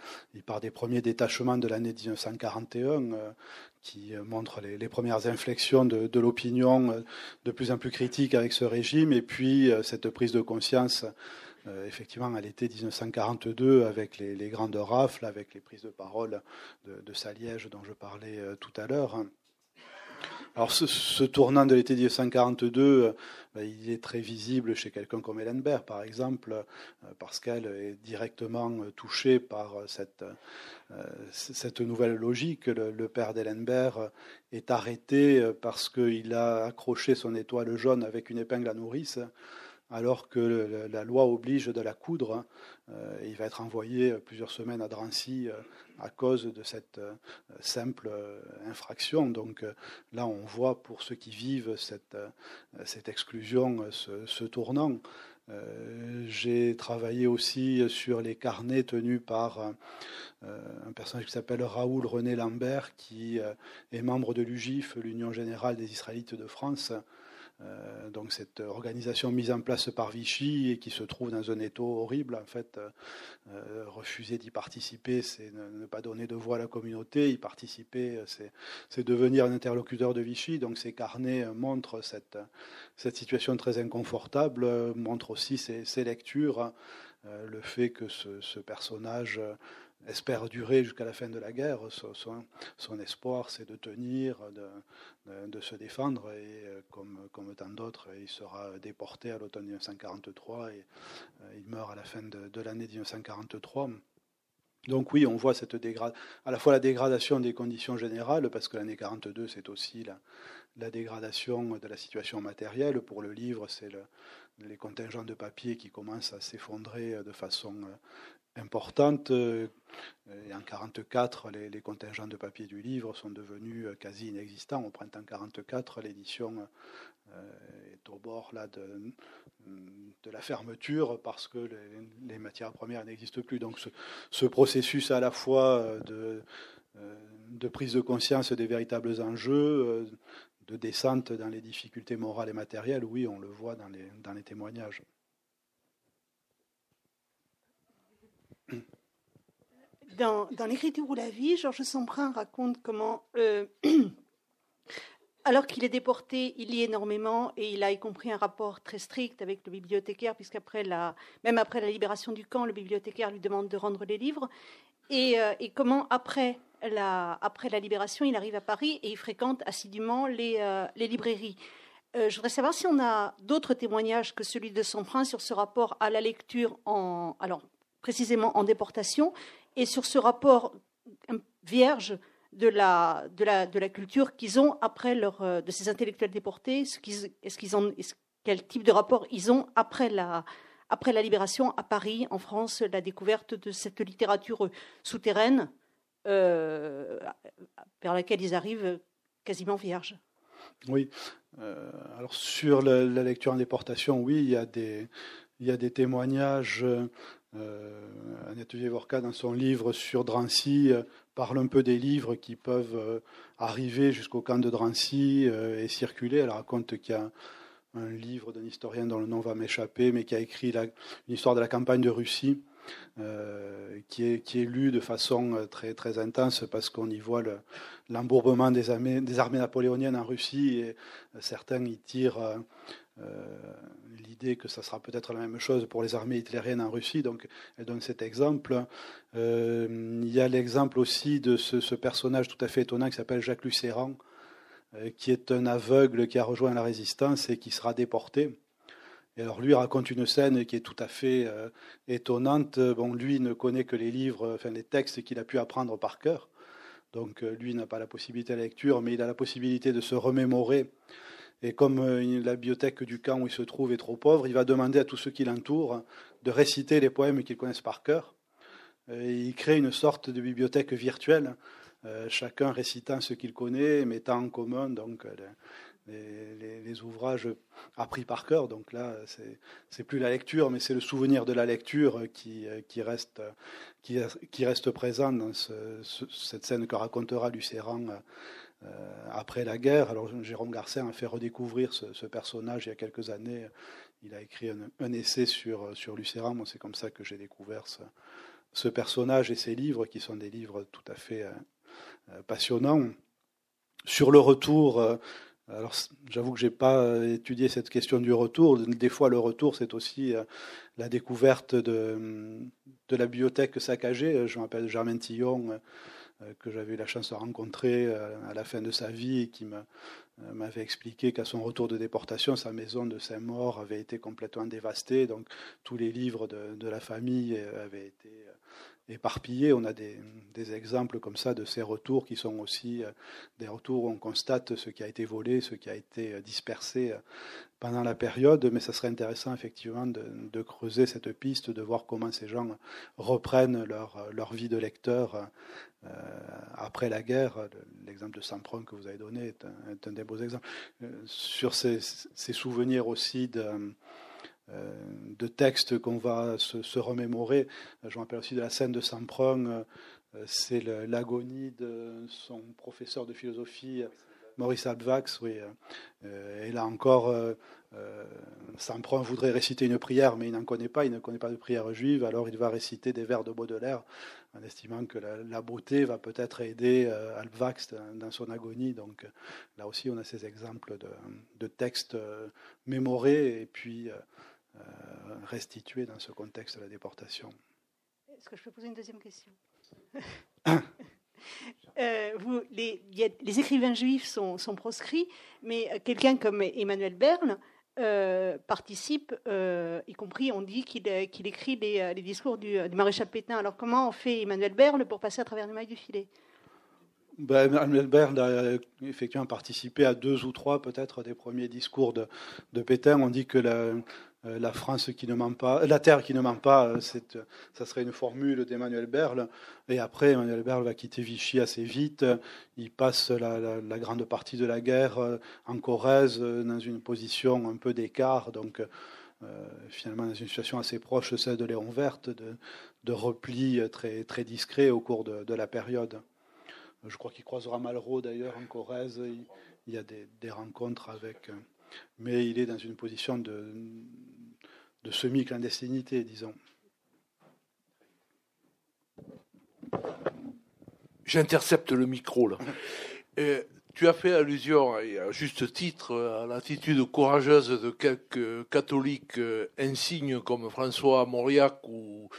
par des premiers détachements de l'année 1941 qui montrent les, premières inflexions de l'opinion de plus en plus critique avec ce régime. Et puis cette prise de conscience euh, effectivement à l'été 1942 avec les, grandes rafles, avec les prises de parole de, Saliège dont je parlais euh, tout à l'heure. Alors ce, tournant de l'été 1942, euh, ben, il est très visible chez quelqu'un comme Ellenberg, par exemple, parce qu'elle est directement touchée par cette, cette nouvelle logique. Le, le père d'Ellenberg est arrêté parce qu'il a accroché son étoile jaune avec une épingle à nourrice alors que la loi oblige de la coudre. Hein. Euh, il va être envoyé plusieurs semaines à Drancy euh, à cause de cette euh, simple infraction. Donc là, on voit pour ceux qui vivent cette, exclusion ce, tournant. J'ai travaillé aussi sur les carnets tenus par un personnage qui s'appelle Raoul René Lambert, qui est membre de l'UGIF, l'Union générale des Israélites de France, euh, donc cette organisation mise en place par Vichy et qui se trouve dans un étau horrible, en fait, euh, refuser d'y participer, c'est ne, pas donner de voix à la communauté. Y participer, c'est devenir un interlocuteur de Vichy. Donc ces carnets montrent cette, cette situation très inconfortable, montrent aussi ces, lectures, euh, le fait que ce personnage espère durer jusqu'à la fin de la guerre. Son, espoir, c'est de tenir, de, se défendre, et euh, comme, tant d'autres, il sera déporté à l'automne 1943 et euh, il meurt à la fin de, l'année 1943. Donc oui, on voit cette à la fois la dégradation des conditions générales, parce que l'année 42, c'est aussi la, dégradation de la situation matérielle. Pour le livre, c'est le, les contingents de papier qui commencent à s'effondrer de façon euh, importante. Euh, en 1944, les, contingents de papier du livre sont devenus euh, quasi inexistants. Au printemps 1944, l'édition euh, est au bord là, de, la fermeture parce que les, matières premières n'existent plus. Donc ce, processus à la fois de, prise de conscience des véritables enjeux, de descente dans les difficultés morales et matérielles, oui, on le voit dans les témoignages. Dans, l'écriture ou la vie, Georges Semprin raconte comment, euh, alors qu'il est déporté, il lit énormément et il a y compris un rapport très strict avec le bibliothécaire, puisqu'après la, même après la libération du camp, le bibliothécaire lui demande de rendre les livres. Et, euh, comment, après la, après la libération, il arrive à Paris et il fréquente assidûment les, euh, les librairies. Je voudrais savoir si on a d'autres témoignages que celui de Semprin sur ce rapport à la lecture, en, alors précisément en déportation, et sur ce rapport vierge de la, de la, de la culture qu'ils ont après leur, euh, de ces intellectuels déportés, ce qu'ils, quel type de rapport ils ont après la, après la libération à Paris, en France, la découverte de cette littérature souterraine euh, vers laquelle ils arrivent quasiment vierges. Oui. Euh, alors sur la, la, lecture en déportation, oui, il y a des, il y a des témoignages. Euh, Annette Vievorka, dans son livre sur Drancy, euh, parle un peu des livres qui peuvent euh, arriver jusqu'au camp de Drancy euh, et circuler. Elle raconte qu'il y a un livre d'un historien dont le nom va m'échapper, mais qui a écrit la, une histoire de la campagne de Russie qui, est, qui est lu de façon très, intense parce qu'on y voit l'embourbement des, armées, napoléoniennes en Russie et certains y tirent l'idée que ça sera peut-être la même chose pour les armées hitlériennes en Russie. Donc, elle donne cet exemple. Euh, il y a l'exemple aussi de ce, personnage tout à fait étonnant qui s'appelle Jacques Lucéran, euh, qui est un aveugle qui a rejoint la résistance et qui sera déporté. Et alors lui raconte une scène qui est tout à fait euh, étonnante. Bon, lui ne connaît que les livres, enfin les textes qu'il a pu apprendre par cœur. Donc euh, lui n'a pas la possibilité de la lecture, mais il a la possibilité de se remémorer. Et comme euh, la bibliothèque du camp où il se trouve est trop pauvre, il va demander à tous ceux qui l'entourent de réciter les poèmes qu'ils connaissent par cœur. Il crée une sorte de bibliothèque virtuelle, euh, chacun récitant ce qu'il connaît, mettant en commun donc les, les, ouvrages appris par cœur. Donc là, c'est plus la lecture, mais c'est le souvenir de la lecture qui, reste, présent dans ce, ce, cette scène que racontera Lucéran euh, après la guerre. Alors Jérôme Garcin a fait redécouvrir ce, personnage il y a quelques années. Il a écrit un, essai sur, sur Lucéran. Moi, c'est comme ça que j'ai découvert ce, personnage et ses livres, qui sont des livres tout à fait euh, passionnants. Sur le retour, euh, alors, j'avoue que j'ai pas étudié cette question du retour. Des fois, le retour, c'est aussi la découverte de, de la bibliothèque saccagée. Je m'appelle Germain Tillon, que j'avais eu la chance de rencontrer à la fin de sa vie et qui m'avait expliqué qu'à son retour de déportation, sa maison de Saint-Maur avait été complètement dévastée. Donc, tous les livres de, de la famille avaient été éparpillés. On a des, exemples comme ça de ces retours qui sont aussi des retours où on constate ce qui a été volé, ce qui a été dispersé pendant la période. Mais ça serait intéressant effectivement de, creuser cette piste, de voir comment ces gens reprennent leur, vie de lecteur euh, après la guerre. L'exemple de Sampron que vous avez donné est un, des beaux exemples. Euh, sur ces, souvenirs aussi de euh, de textes qu'on va se, remémorer. Je me aussi de la scène de Saint-Prong, c'est l'agonie de son professeur de philosophie, Maurice Abvax, oui. et là encore, euh, Saint-Prong voudrait réciter une prière, mais il n'en connaît pas, il ne connaît pas de prière juive, alors il va réciter des vers de Baudelaire, en estimant que la, beauté va peut-être aider euh, Alvax dans, son agonie. Donc là aussi, on a ces exemples de, de textes euh, mémorés et puis euh, restitué dans ce contexte de la déportation. Est-ce que je peux poser une deuxième question? Euh, vous, les, a, les, écrivains juifs sont, sont proscrits, mais quelqu'un comme Emmanuel Berle euh, participe, euh, y compris on dit qu'il qu écrit les, les discours du, du, maréchal Pétain. Alors comment on fait Emmanuel Berle pour passer à travers les mailles du filet? Ben, Emmanuel Berle a effectivement participé à deux ou trois peut-être des premiers discours de, de Pétain. On dit que la, euh, la France qui ne ment pas, la terre qui ne ment pas, euh, ça serait une formule d'Emmanuel Berle. Et après, Emmanuel Berle va quitter Vichy assez vite. Il passe la, grande partie de la guerre euh, en Corrèze dans une position un peu d'écart, donc euh, finalement dans une situation assez proche, celle de Léon Verte, de, de repli très, discret au cours de, de la période. Je crois qu'il croisera Malraux d'ailleurs en Corrèze. Il, y a des, rencontres avec. Mais il est dans une position de, de semi-clandestinité, disons. J'intercepte le micro là. tu as fait allusion, à juste titre, à l'attitude courageuse de quelques catholiques euh, insignes comme François Mauriac ou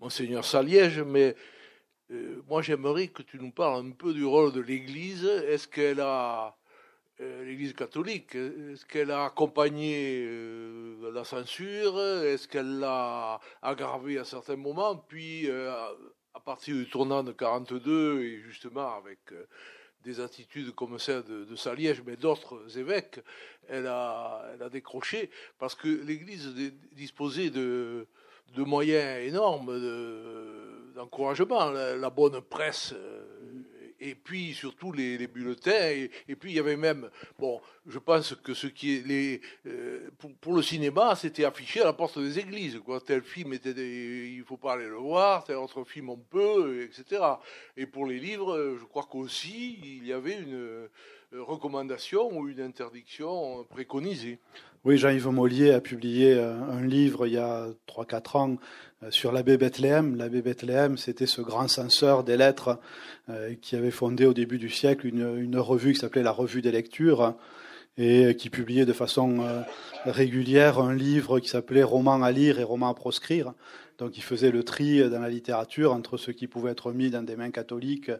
Monseigneur Saliège, mais euh, moi j'aimerais que tu nous parles un peu du rôle de l'Église. Est-ce qu'elle a, l'Église catholique, est-ce qu'elle a accompagné la censure Est-ce qu'elle l'a aggravé à certains moments Puis à partir du tournant de 42 et justement avec des attitudes comme celle de, de Saliège, mais d'autres évêques, elle a, décroché parce que l'Église disposait de, moyens énormes d'encouragement. la, bonne presse euh, et puis surtout les, bulletins, et, puis il y avait même, bon, je pense que ce qui est euh, pour, le cinéma, c'était affiché à la porte des églises, quoi. Tel film était, il faut pas aller le voir, tel autre film on peut, etc. Et pour les livres, je crois qu'aussi il y avait une euh, recommandation ou une interdiction préconisée. Oui, Jean-Yves Mollier a publié euh, un livre il y a 3-4 ans euh, sur l'abbé Bethléem. L'abbé Bethléem, c'était ce grand censeur des lettres euh, qui avait fondé au début du siècle une, revue qui s'appelait la Revue des lectures et qui publiait de façon régulière un livre qui s'appelait Romans à lire et Romans à proscrire. Donc il faisait le tri dans la littérature entre ceux qui pouvaient être mis dans des mains catholiques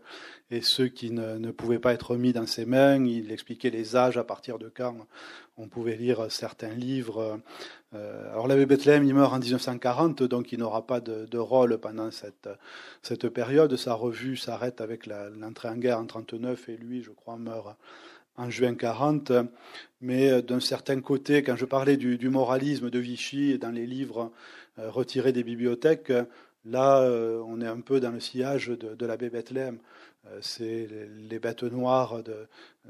et ceux qui ne, pouvaient pas être mis dans ses mains. Il expliquait les âges à partir de quand on pouvait lire certains livres. Euh, alors l'abbé Bethléem, il meurt en 1940, donc il n'aura pas de, rôle pendant cette, cette période. Sa revue s'arrête avec l'entrée en guerre en 39 et lui, je crois, meurt en juin 40. Mais d'un certain côté, quand je parlais du, moralisme de Vichy dans les livres euh, retirés des bibliothèques. Là, euh, on est un peu dans le sillage de, l'abbé Bethléem. Euh, c'est les, bêtes noires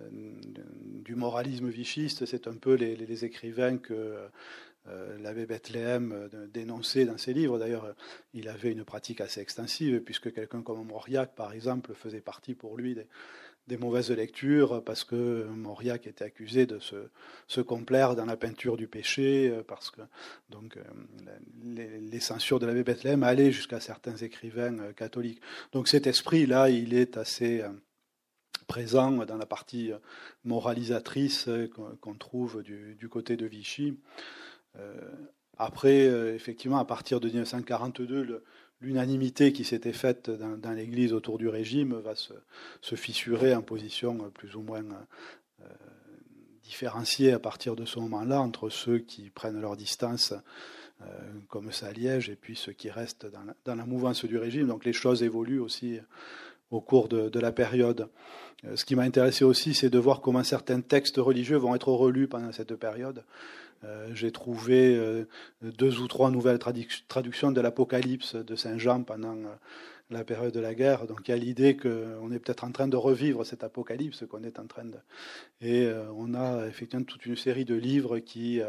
du moralisme vichiste. C'est un peu les, écrivains que l'abbé Bethléem dénonçait dans ses livres. D'ailleurs, il avait une pratique assez extensive, puisque quelqu'un comme Mauriac, par exemple, faisait partie pour lui des, des mauvaises lectures parce que Mauriac était accusé de se, se, complaire dans la peinture du péché, euh, parce que donc euh, les, censures de l'abbé Bethléem allaient jusqu'à certains écrivains euh, catholiques. Donc cet esprit-là, il est assez présent dans la partie moralisatrice qu'on trouve du, du, côté de Vichy. Après, effectivement, à partir de 1942, le, l'unanimité qui s'était faite dans, l'Église autour du régime va se, fissurer en position plus ou moins euh, différenciée à partir de ce moment-là entre ceux qui prennent leur distance, euh, comme Saliège, et puis ceux qui restent dans la, mouvance du régime. Donc les choses évoluent aussi au cours de, la période. Euh, ce qui m'a intéressé aussi, c'est de voir comment certains textes religieux vont être relus pendant cette période. Euh, j'ai trouvé euh, deux ou trois nouvelles traductions de l'Apocalypse de Saint Jean pendant euh, la période de la guerre. Donc il y a l'idée qu'on est peut-être en train de revivre cet apocalypse qu'on est en train de. Et on a effectivement toute une série de livres qui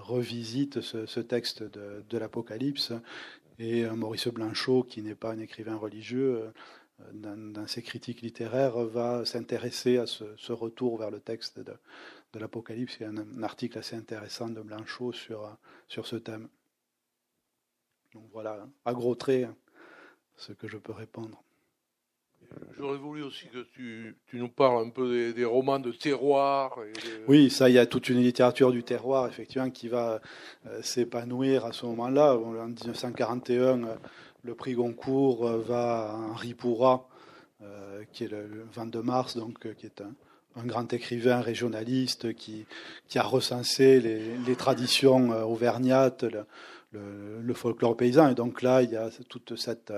revisitent ce, texte de, l'Apocalypse. Et Maurice Blanchot, qui n'est pas un écrivain religieux, dans, ses critiques littéraires, va s'intéresser à ce, retour vers le texte de, de l'Apocalypse. Il y a un, article assez intéressant de Blanchot sur, sur ce thème. Donc voilà, à gros traits, ce que je peux répondre. J'aurais voulu aussi que tu, tu, nous parles un peu des, romans de terroir. Oui, ça, il y a toute une littérature du terroir, effectivement, qui va euh, s'épanouir à ce moment-là. En 1941, euh, le prix Goncourt euh, va à Henri Pourra, qui est le, le, 22 mars, donc, qui est un, grand écrivain régionaliste qui, qui a recensé les, traditions euh, auvergnates, le, folklore paysan. Et donc là, il y a toute cette,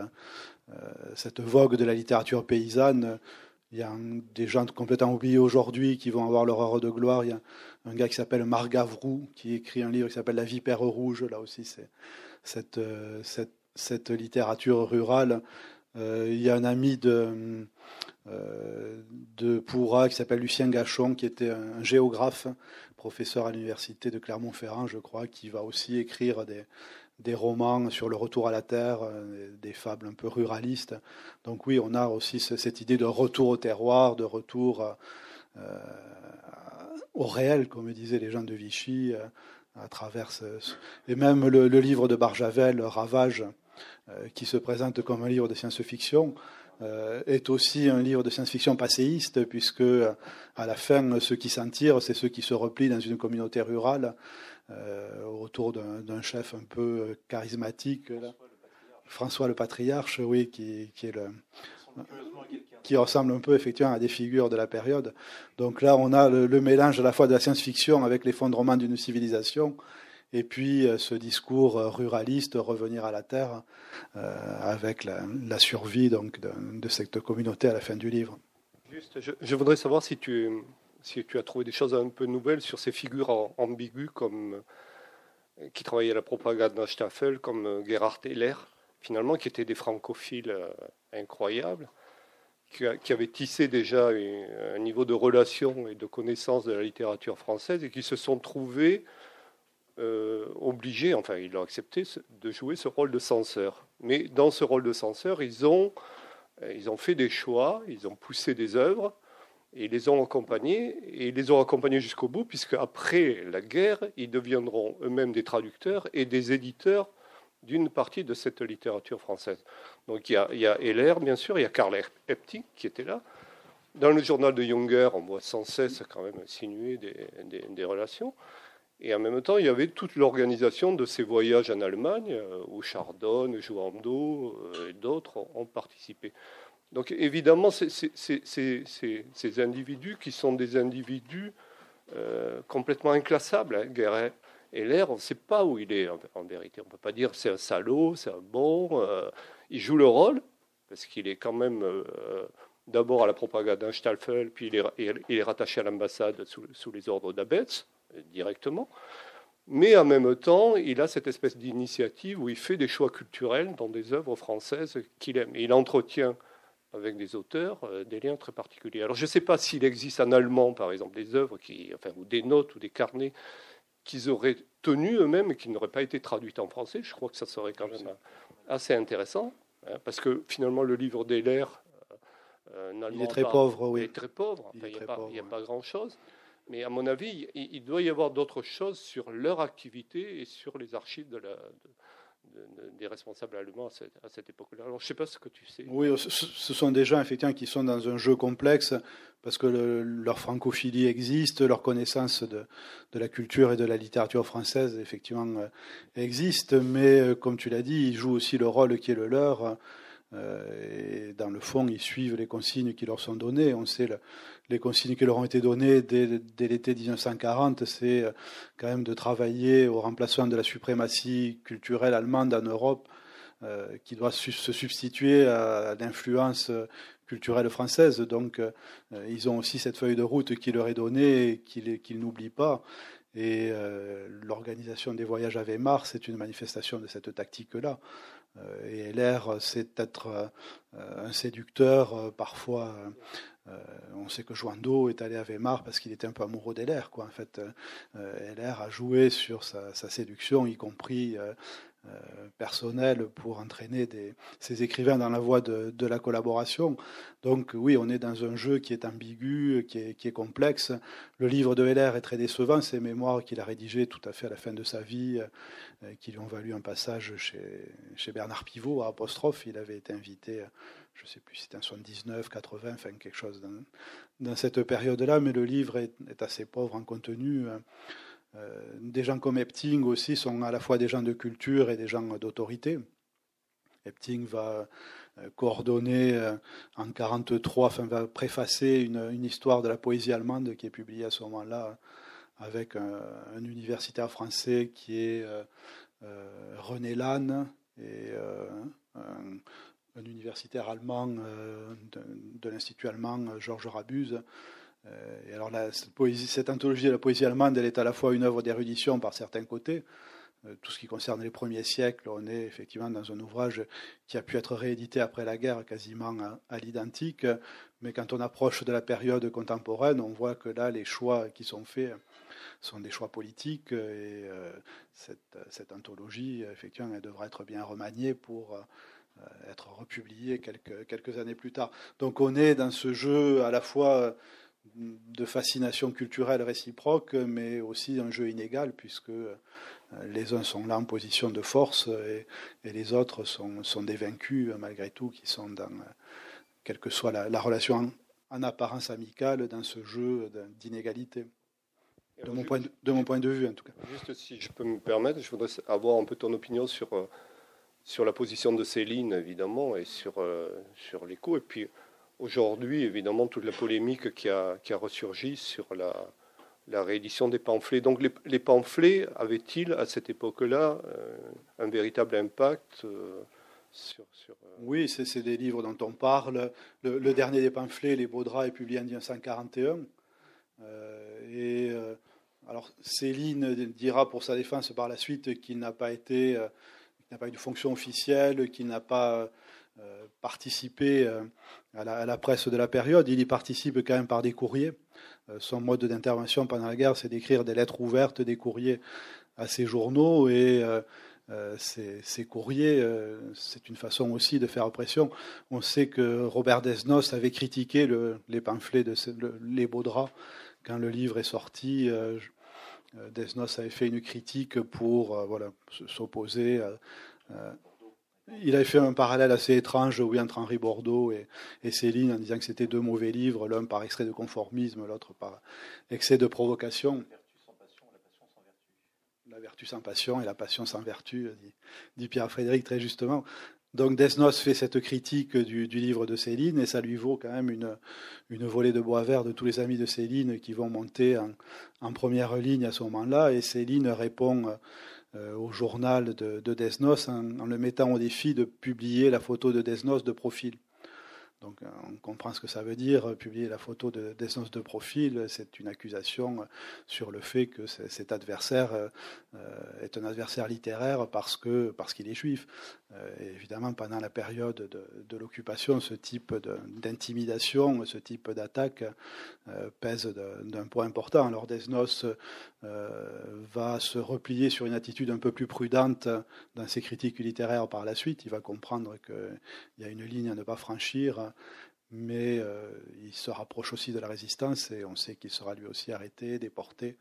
euh, vogue de la littérature paysanne. Il y a des gens complètement oubliés aujourd'hui qui vont avoir leur heure de gloire. Il y a un gars qui s'appelle Marc Gavroux qui écrit un livre qui s'appelle La Vipère rouge. Là aussi, c'est euh, cette, cette, littérature rurale. il y a un ami de euh, de Pourra qui s'appelle Lucien Gachon, qui était un géographe, professeur à l'université de Clermont-Ferrand, je crois, qui va aussi écrire des, des romans sur le retour à la terre, des fables un peu ruralistes. Donc oui, on a aussi cette idée de retour au terroir, de retour au réel, comme disaient les gens de Vichy, à travers et même le, livre de Barjavel, Ravage, qui se présente comme un livre de science-fiction, euh, est aussi un livre de science-fiction passéiste, puisque à la fin, ceux qui s'en tirent, c'est ceux qui se replient dans une communauté rurale euh, autour d'un chef un peu charismatique, François le patriarche, oui, qui, qui est le qui ressemble un peu effectivement à des figures de la période. Donc là, on a le, mélange à la fois de la science-fiction avec l'effondrement d'une civilisation et puis euh, ce discours euh, ruraliste, revenir à la terre, euh, avec la, survie donc, de, cette communauté à la fin du livre. Juste, je, voudrais savoir si tu, as trouvé des choses un peu nouvelles sur ces figures ambiguës comme, qui travaillaient à la propagande de Staffel, comme Gerhard Heller, finalement, qui étaient des francophiles incroyables, qui, avaient tissé déjà un niveau de relation et de connaissance de la littérature française et qui se sont trouvés euh, obligés, enfin ils ont accepté, de jouer ce rôle de censeur. Mais dans ce rôle de censeur, ils ont, ils ont fait des choix, ils ont poussé des œuvres, et ils les ont accompagnés, et ils les ont accompagnés jusqu'au bout, puisque après la guerre, ils deviendront eux-mêmes des traducteurs et des éditeurs d'une partie de cette littérature française. Donc il y a, Heller, bien sûr, il y a Karl Epting qui était là. Dans le journal de Junger, on voit sans cesse quand même insinuer des, relations. Et en même temps, il y avait toute l'organisation de ces voyages en Allemagne, euh, où Chardon, Jouando euh, et d'autres ont participé. Donc évidemment, ces individus qui sont des individus euh, complètement inclassables, hein, Guéret et l'air, on ne sait pas où il est en, vérité. On ne peut pas dire c'est un salaud, c'est un bon. il joue le rôle, parce qu'il est quand même d'abord à la propagande Staffel, puis il est, rattaché à l'ambassade sous, sous, les ordres d'Abetz directement. Mais en même temps, il a cette espèce d'initiative où il fait des choix culturels dans des œuvres françaises qu'il aime. Et il entretient avec des auteurs euh, des liens très particuliers. Alors je ne sais pas s'il existe en allemand, par exemple, des œuvres qui, enfin, ou des notes ou des carnets qu'ils auraient tenus eux-mêmes et qui n'auraient pas été traduites en français. Je crois que ça serait quand même assez intéressant, hein, parce que finalement le livre d'Heller, euh, il est très pauvre, oui. Il est très pauvre. il n'y a, pas grand-chose. Mais à mon avis, il, doit y avoir d'autres choses sur leur activité et sur les archives de la, des responsables allemands à cette, époque-là. Alors, je ne sais pas ce que tu sais. Oui, ce sont des gens, effectivement, qui sont dans un jeu complexe, parce que leur francophilie existe, leur connaissance de, de, la culture et de la littérature française, effectivement, euh, existe, mais, euh, comme tu l'as dit, ils jouent aussi le rôle qui est le leur. Euh, et dans le fond, ils suivent les consignes qui leur sont données. On sait les consignes qui leur ont été données dès, l'été 1940, c'est euh, quand même de travailler au remplacement de la suprématie culturelle allemande en Europe, euh, qui doit se substituer à, l'influence culturelle française. Donc, ils ont aussi cette feuille de route qui leur est donnée et qu'ils n'oublient pas. Et l'organisation des voyages à Weimar, c'est une manifestation de cette tactique-là. Euh, et LR, c'est être euh, un séducteur, euh, parfois. on sait que Joando est allé à Weimar parce qu'il était un peu amoureux d'LR. En fait, LR a joué sur sa, séduction, y compris personnel pour entraîner ces écrivains dans la voie de, la collaboration. Donc oui, on est dans un jeu qui est ambigu, qui est, complexe. Le livre de Heller est très décevant, ses mémoires qu'il a rédigées tout à fait à la fin de sa vie, euh, qui lui ont valu un passage chez, Bernard Pivot à Apostrophe. Il avait été invité, je ne sais plus si c'était en 79, 80, enfin quelque chose dans, cette période-là, mais le livre est, est, assez pauvre en contenu. Euh, des gens comme Epting aussi sont à la fois des gens de culture et des gens d'autorité. Epting va euh, coordonner euh, en 1943, enfin va préfacer une, histoire de la poésie allemande qui est publiée à ce moment-là avec un, universitaire français qui est René Lannes et un, universitaire allemand de, l'Institut allemand Georges Rabuse euh, et alors cette, anthologie de la poésie allemande, elle est à la fois une œuvre d'érudition par certains côtés. Euh, tout ce qui concerne les premiers siècles, on est effectivement dans un ouvrage qui a pu être réédité après la guerre quasiment à, l'identique. Mais quand on approche de la période contemporaine, on voit que là, les choix qui sont faits sont des choix politiques et cette, cette, anthologie, effectivement, elle devra être bien remaniée pour être republiée quelques, quelques années plus tard. Donc on est dans ce jeu à la fois de fascination culturelle réciproque, mais aussi un jeu inégal, puisque les uns sont là en position de force et, les autres sont, sont, des vaincus, malgré tout, qui sont dans, quelle que soit la, relation en, apparence amicale, dans ce jeu d'inégalité. De mon, point de, mon point de vue, en tout cas. Juste si je peux me permettre, je voudrais avoir un peu ton opinion sur, euh, sur la position de Céline, évidemment, et sur, euh, sur l'écho. Et puis, aujourd'hui, évidemment, toute la polémique qui a, qui ressurgi sur la, réédition des pamphlets. Donc les, pamphlets avaient-ils à cette époque-là euh, un véritable impact sur, sur, Oui, c'est des livres dont on parle. Le, dernier des pamphlets, Les Baudras, est publié en 1941. et alors Céline dira pour sa défense par la suite qu'il n'a pas été, euh, n'a pas eu de fonction officielle, qu'il n'a pas euh, participé euh, à la, presse de la période. Il y participe quand même par des courriers. son mode d'intervention pendant la guerre, c'est d'écrire des lettres ouvertes, des courriers à ses journaux et ces, courriers, c'est une façon aussi de faire pression. On sait que Robert Desnos avait critiqué les pamphlets de les Baudras quand le livre est sorti. Euh, Desnos avait fait une critique pour euh, voilà, s'opposer. Euh, il avait fait un parallèle assez étrange oui, entre Henri Bordeaux et, Céline en disant que c'était deux mauvais livres, l'un par excès de conformisme, l'autre par excès de provocation. La vertu sans passion et la passion sans vertu, dit Pierre Frédéric très justement. Donc Desnos fait cette critique du, livre de Céline et ça lui vaut quand même une, une, volée de bois vert de tous les amis de Céline qui vont monter en, première ligne à ce moment-là. Et Céline répond au journal de, Desnos en, en, le mettant au défi de publier la photo de Desnos de profil. Donc euh, on comprend ce que ça veut dire. Publier la photo d'essence de, profil, c'est une accusation sur le fait que cet adversaire euh, est un adversaire littéraire parce qu'il est juif. Euh, évidemment, pendant la période de, l'occupation, ce type d'intimidation, ce type d'attaque pèse d'un point important. Alors Desnos va se replier sur une attitude un peu plus prudente dans ses critiques littéraires par la suite. Il va comprendre qu'il y a une ligne à ne pas franchir mais euh, il se rapproche aussi de la résistance et on sait qu'il sera lui aussi arrêté, déporté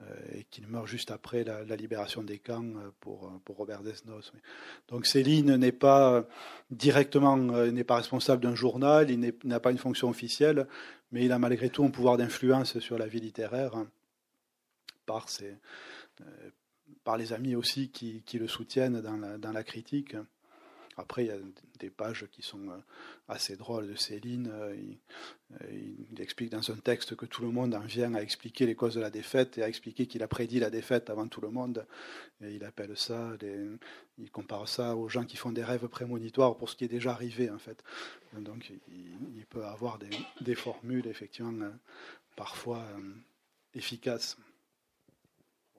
euh, et qu'il meurt juste après la, libération des camps euh, pour, pour Robert Desnos. Donc Céline n'est pas directement n'est pas responsable d'un journal, il n'a pas une fonction officielle, mais il a malgré tout un pouvoir d'influence sur la vie littéraire hein, par, ses, par les amis aussi qui, qui le soutiennent dans la, dans la critique. Après, il y a des pages qui sont euh, assez drôles de Céline. Euh, euh, il, explique dans un texte que tout le monde en vient à expliquer les causes de la défaite et à expliquer qu'il a prédit la défaite avant tout le monde. Il appelle ça, il compare ça aux gens qui font des rêves prémonitoires pour ce qui est déjà arrivé en fait. Donc il, peut avoir des, des, formules effectivement parfois efficaces.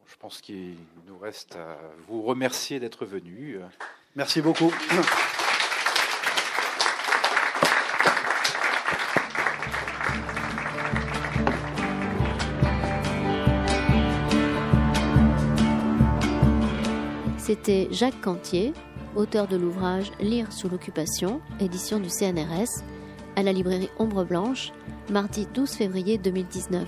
Je pense qu'il nous reste à vous remercier d'être venu. Merci beaucoup. C'était Jacques Cantier, auteur de l'ouvrage Lire sous l'occupation, édition du CNRS, à la librairie Ombre Blanche, mardi 12 février 2019.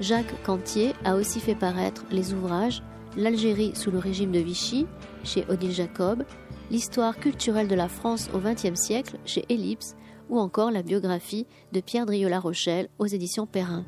Jacques Cantier a aussi fait paraître les ouvrages L'Algérie sous le régime de Vichy chez Odile Jacob, L'histoire culturelle de la France au XXe siècle chez Ellipse ou encore la biographie de Pierre Drieux-La Rochelle aux éditions Perrin.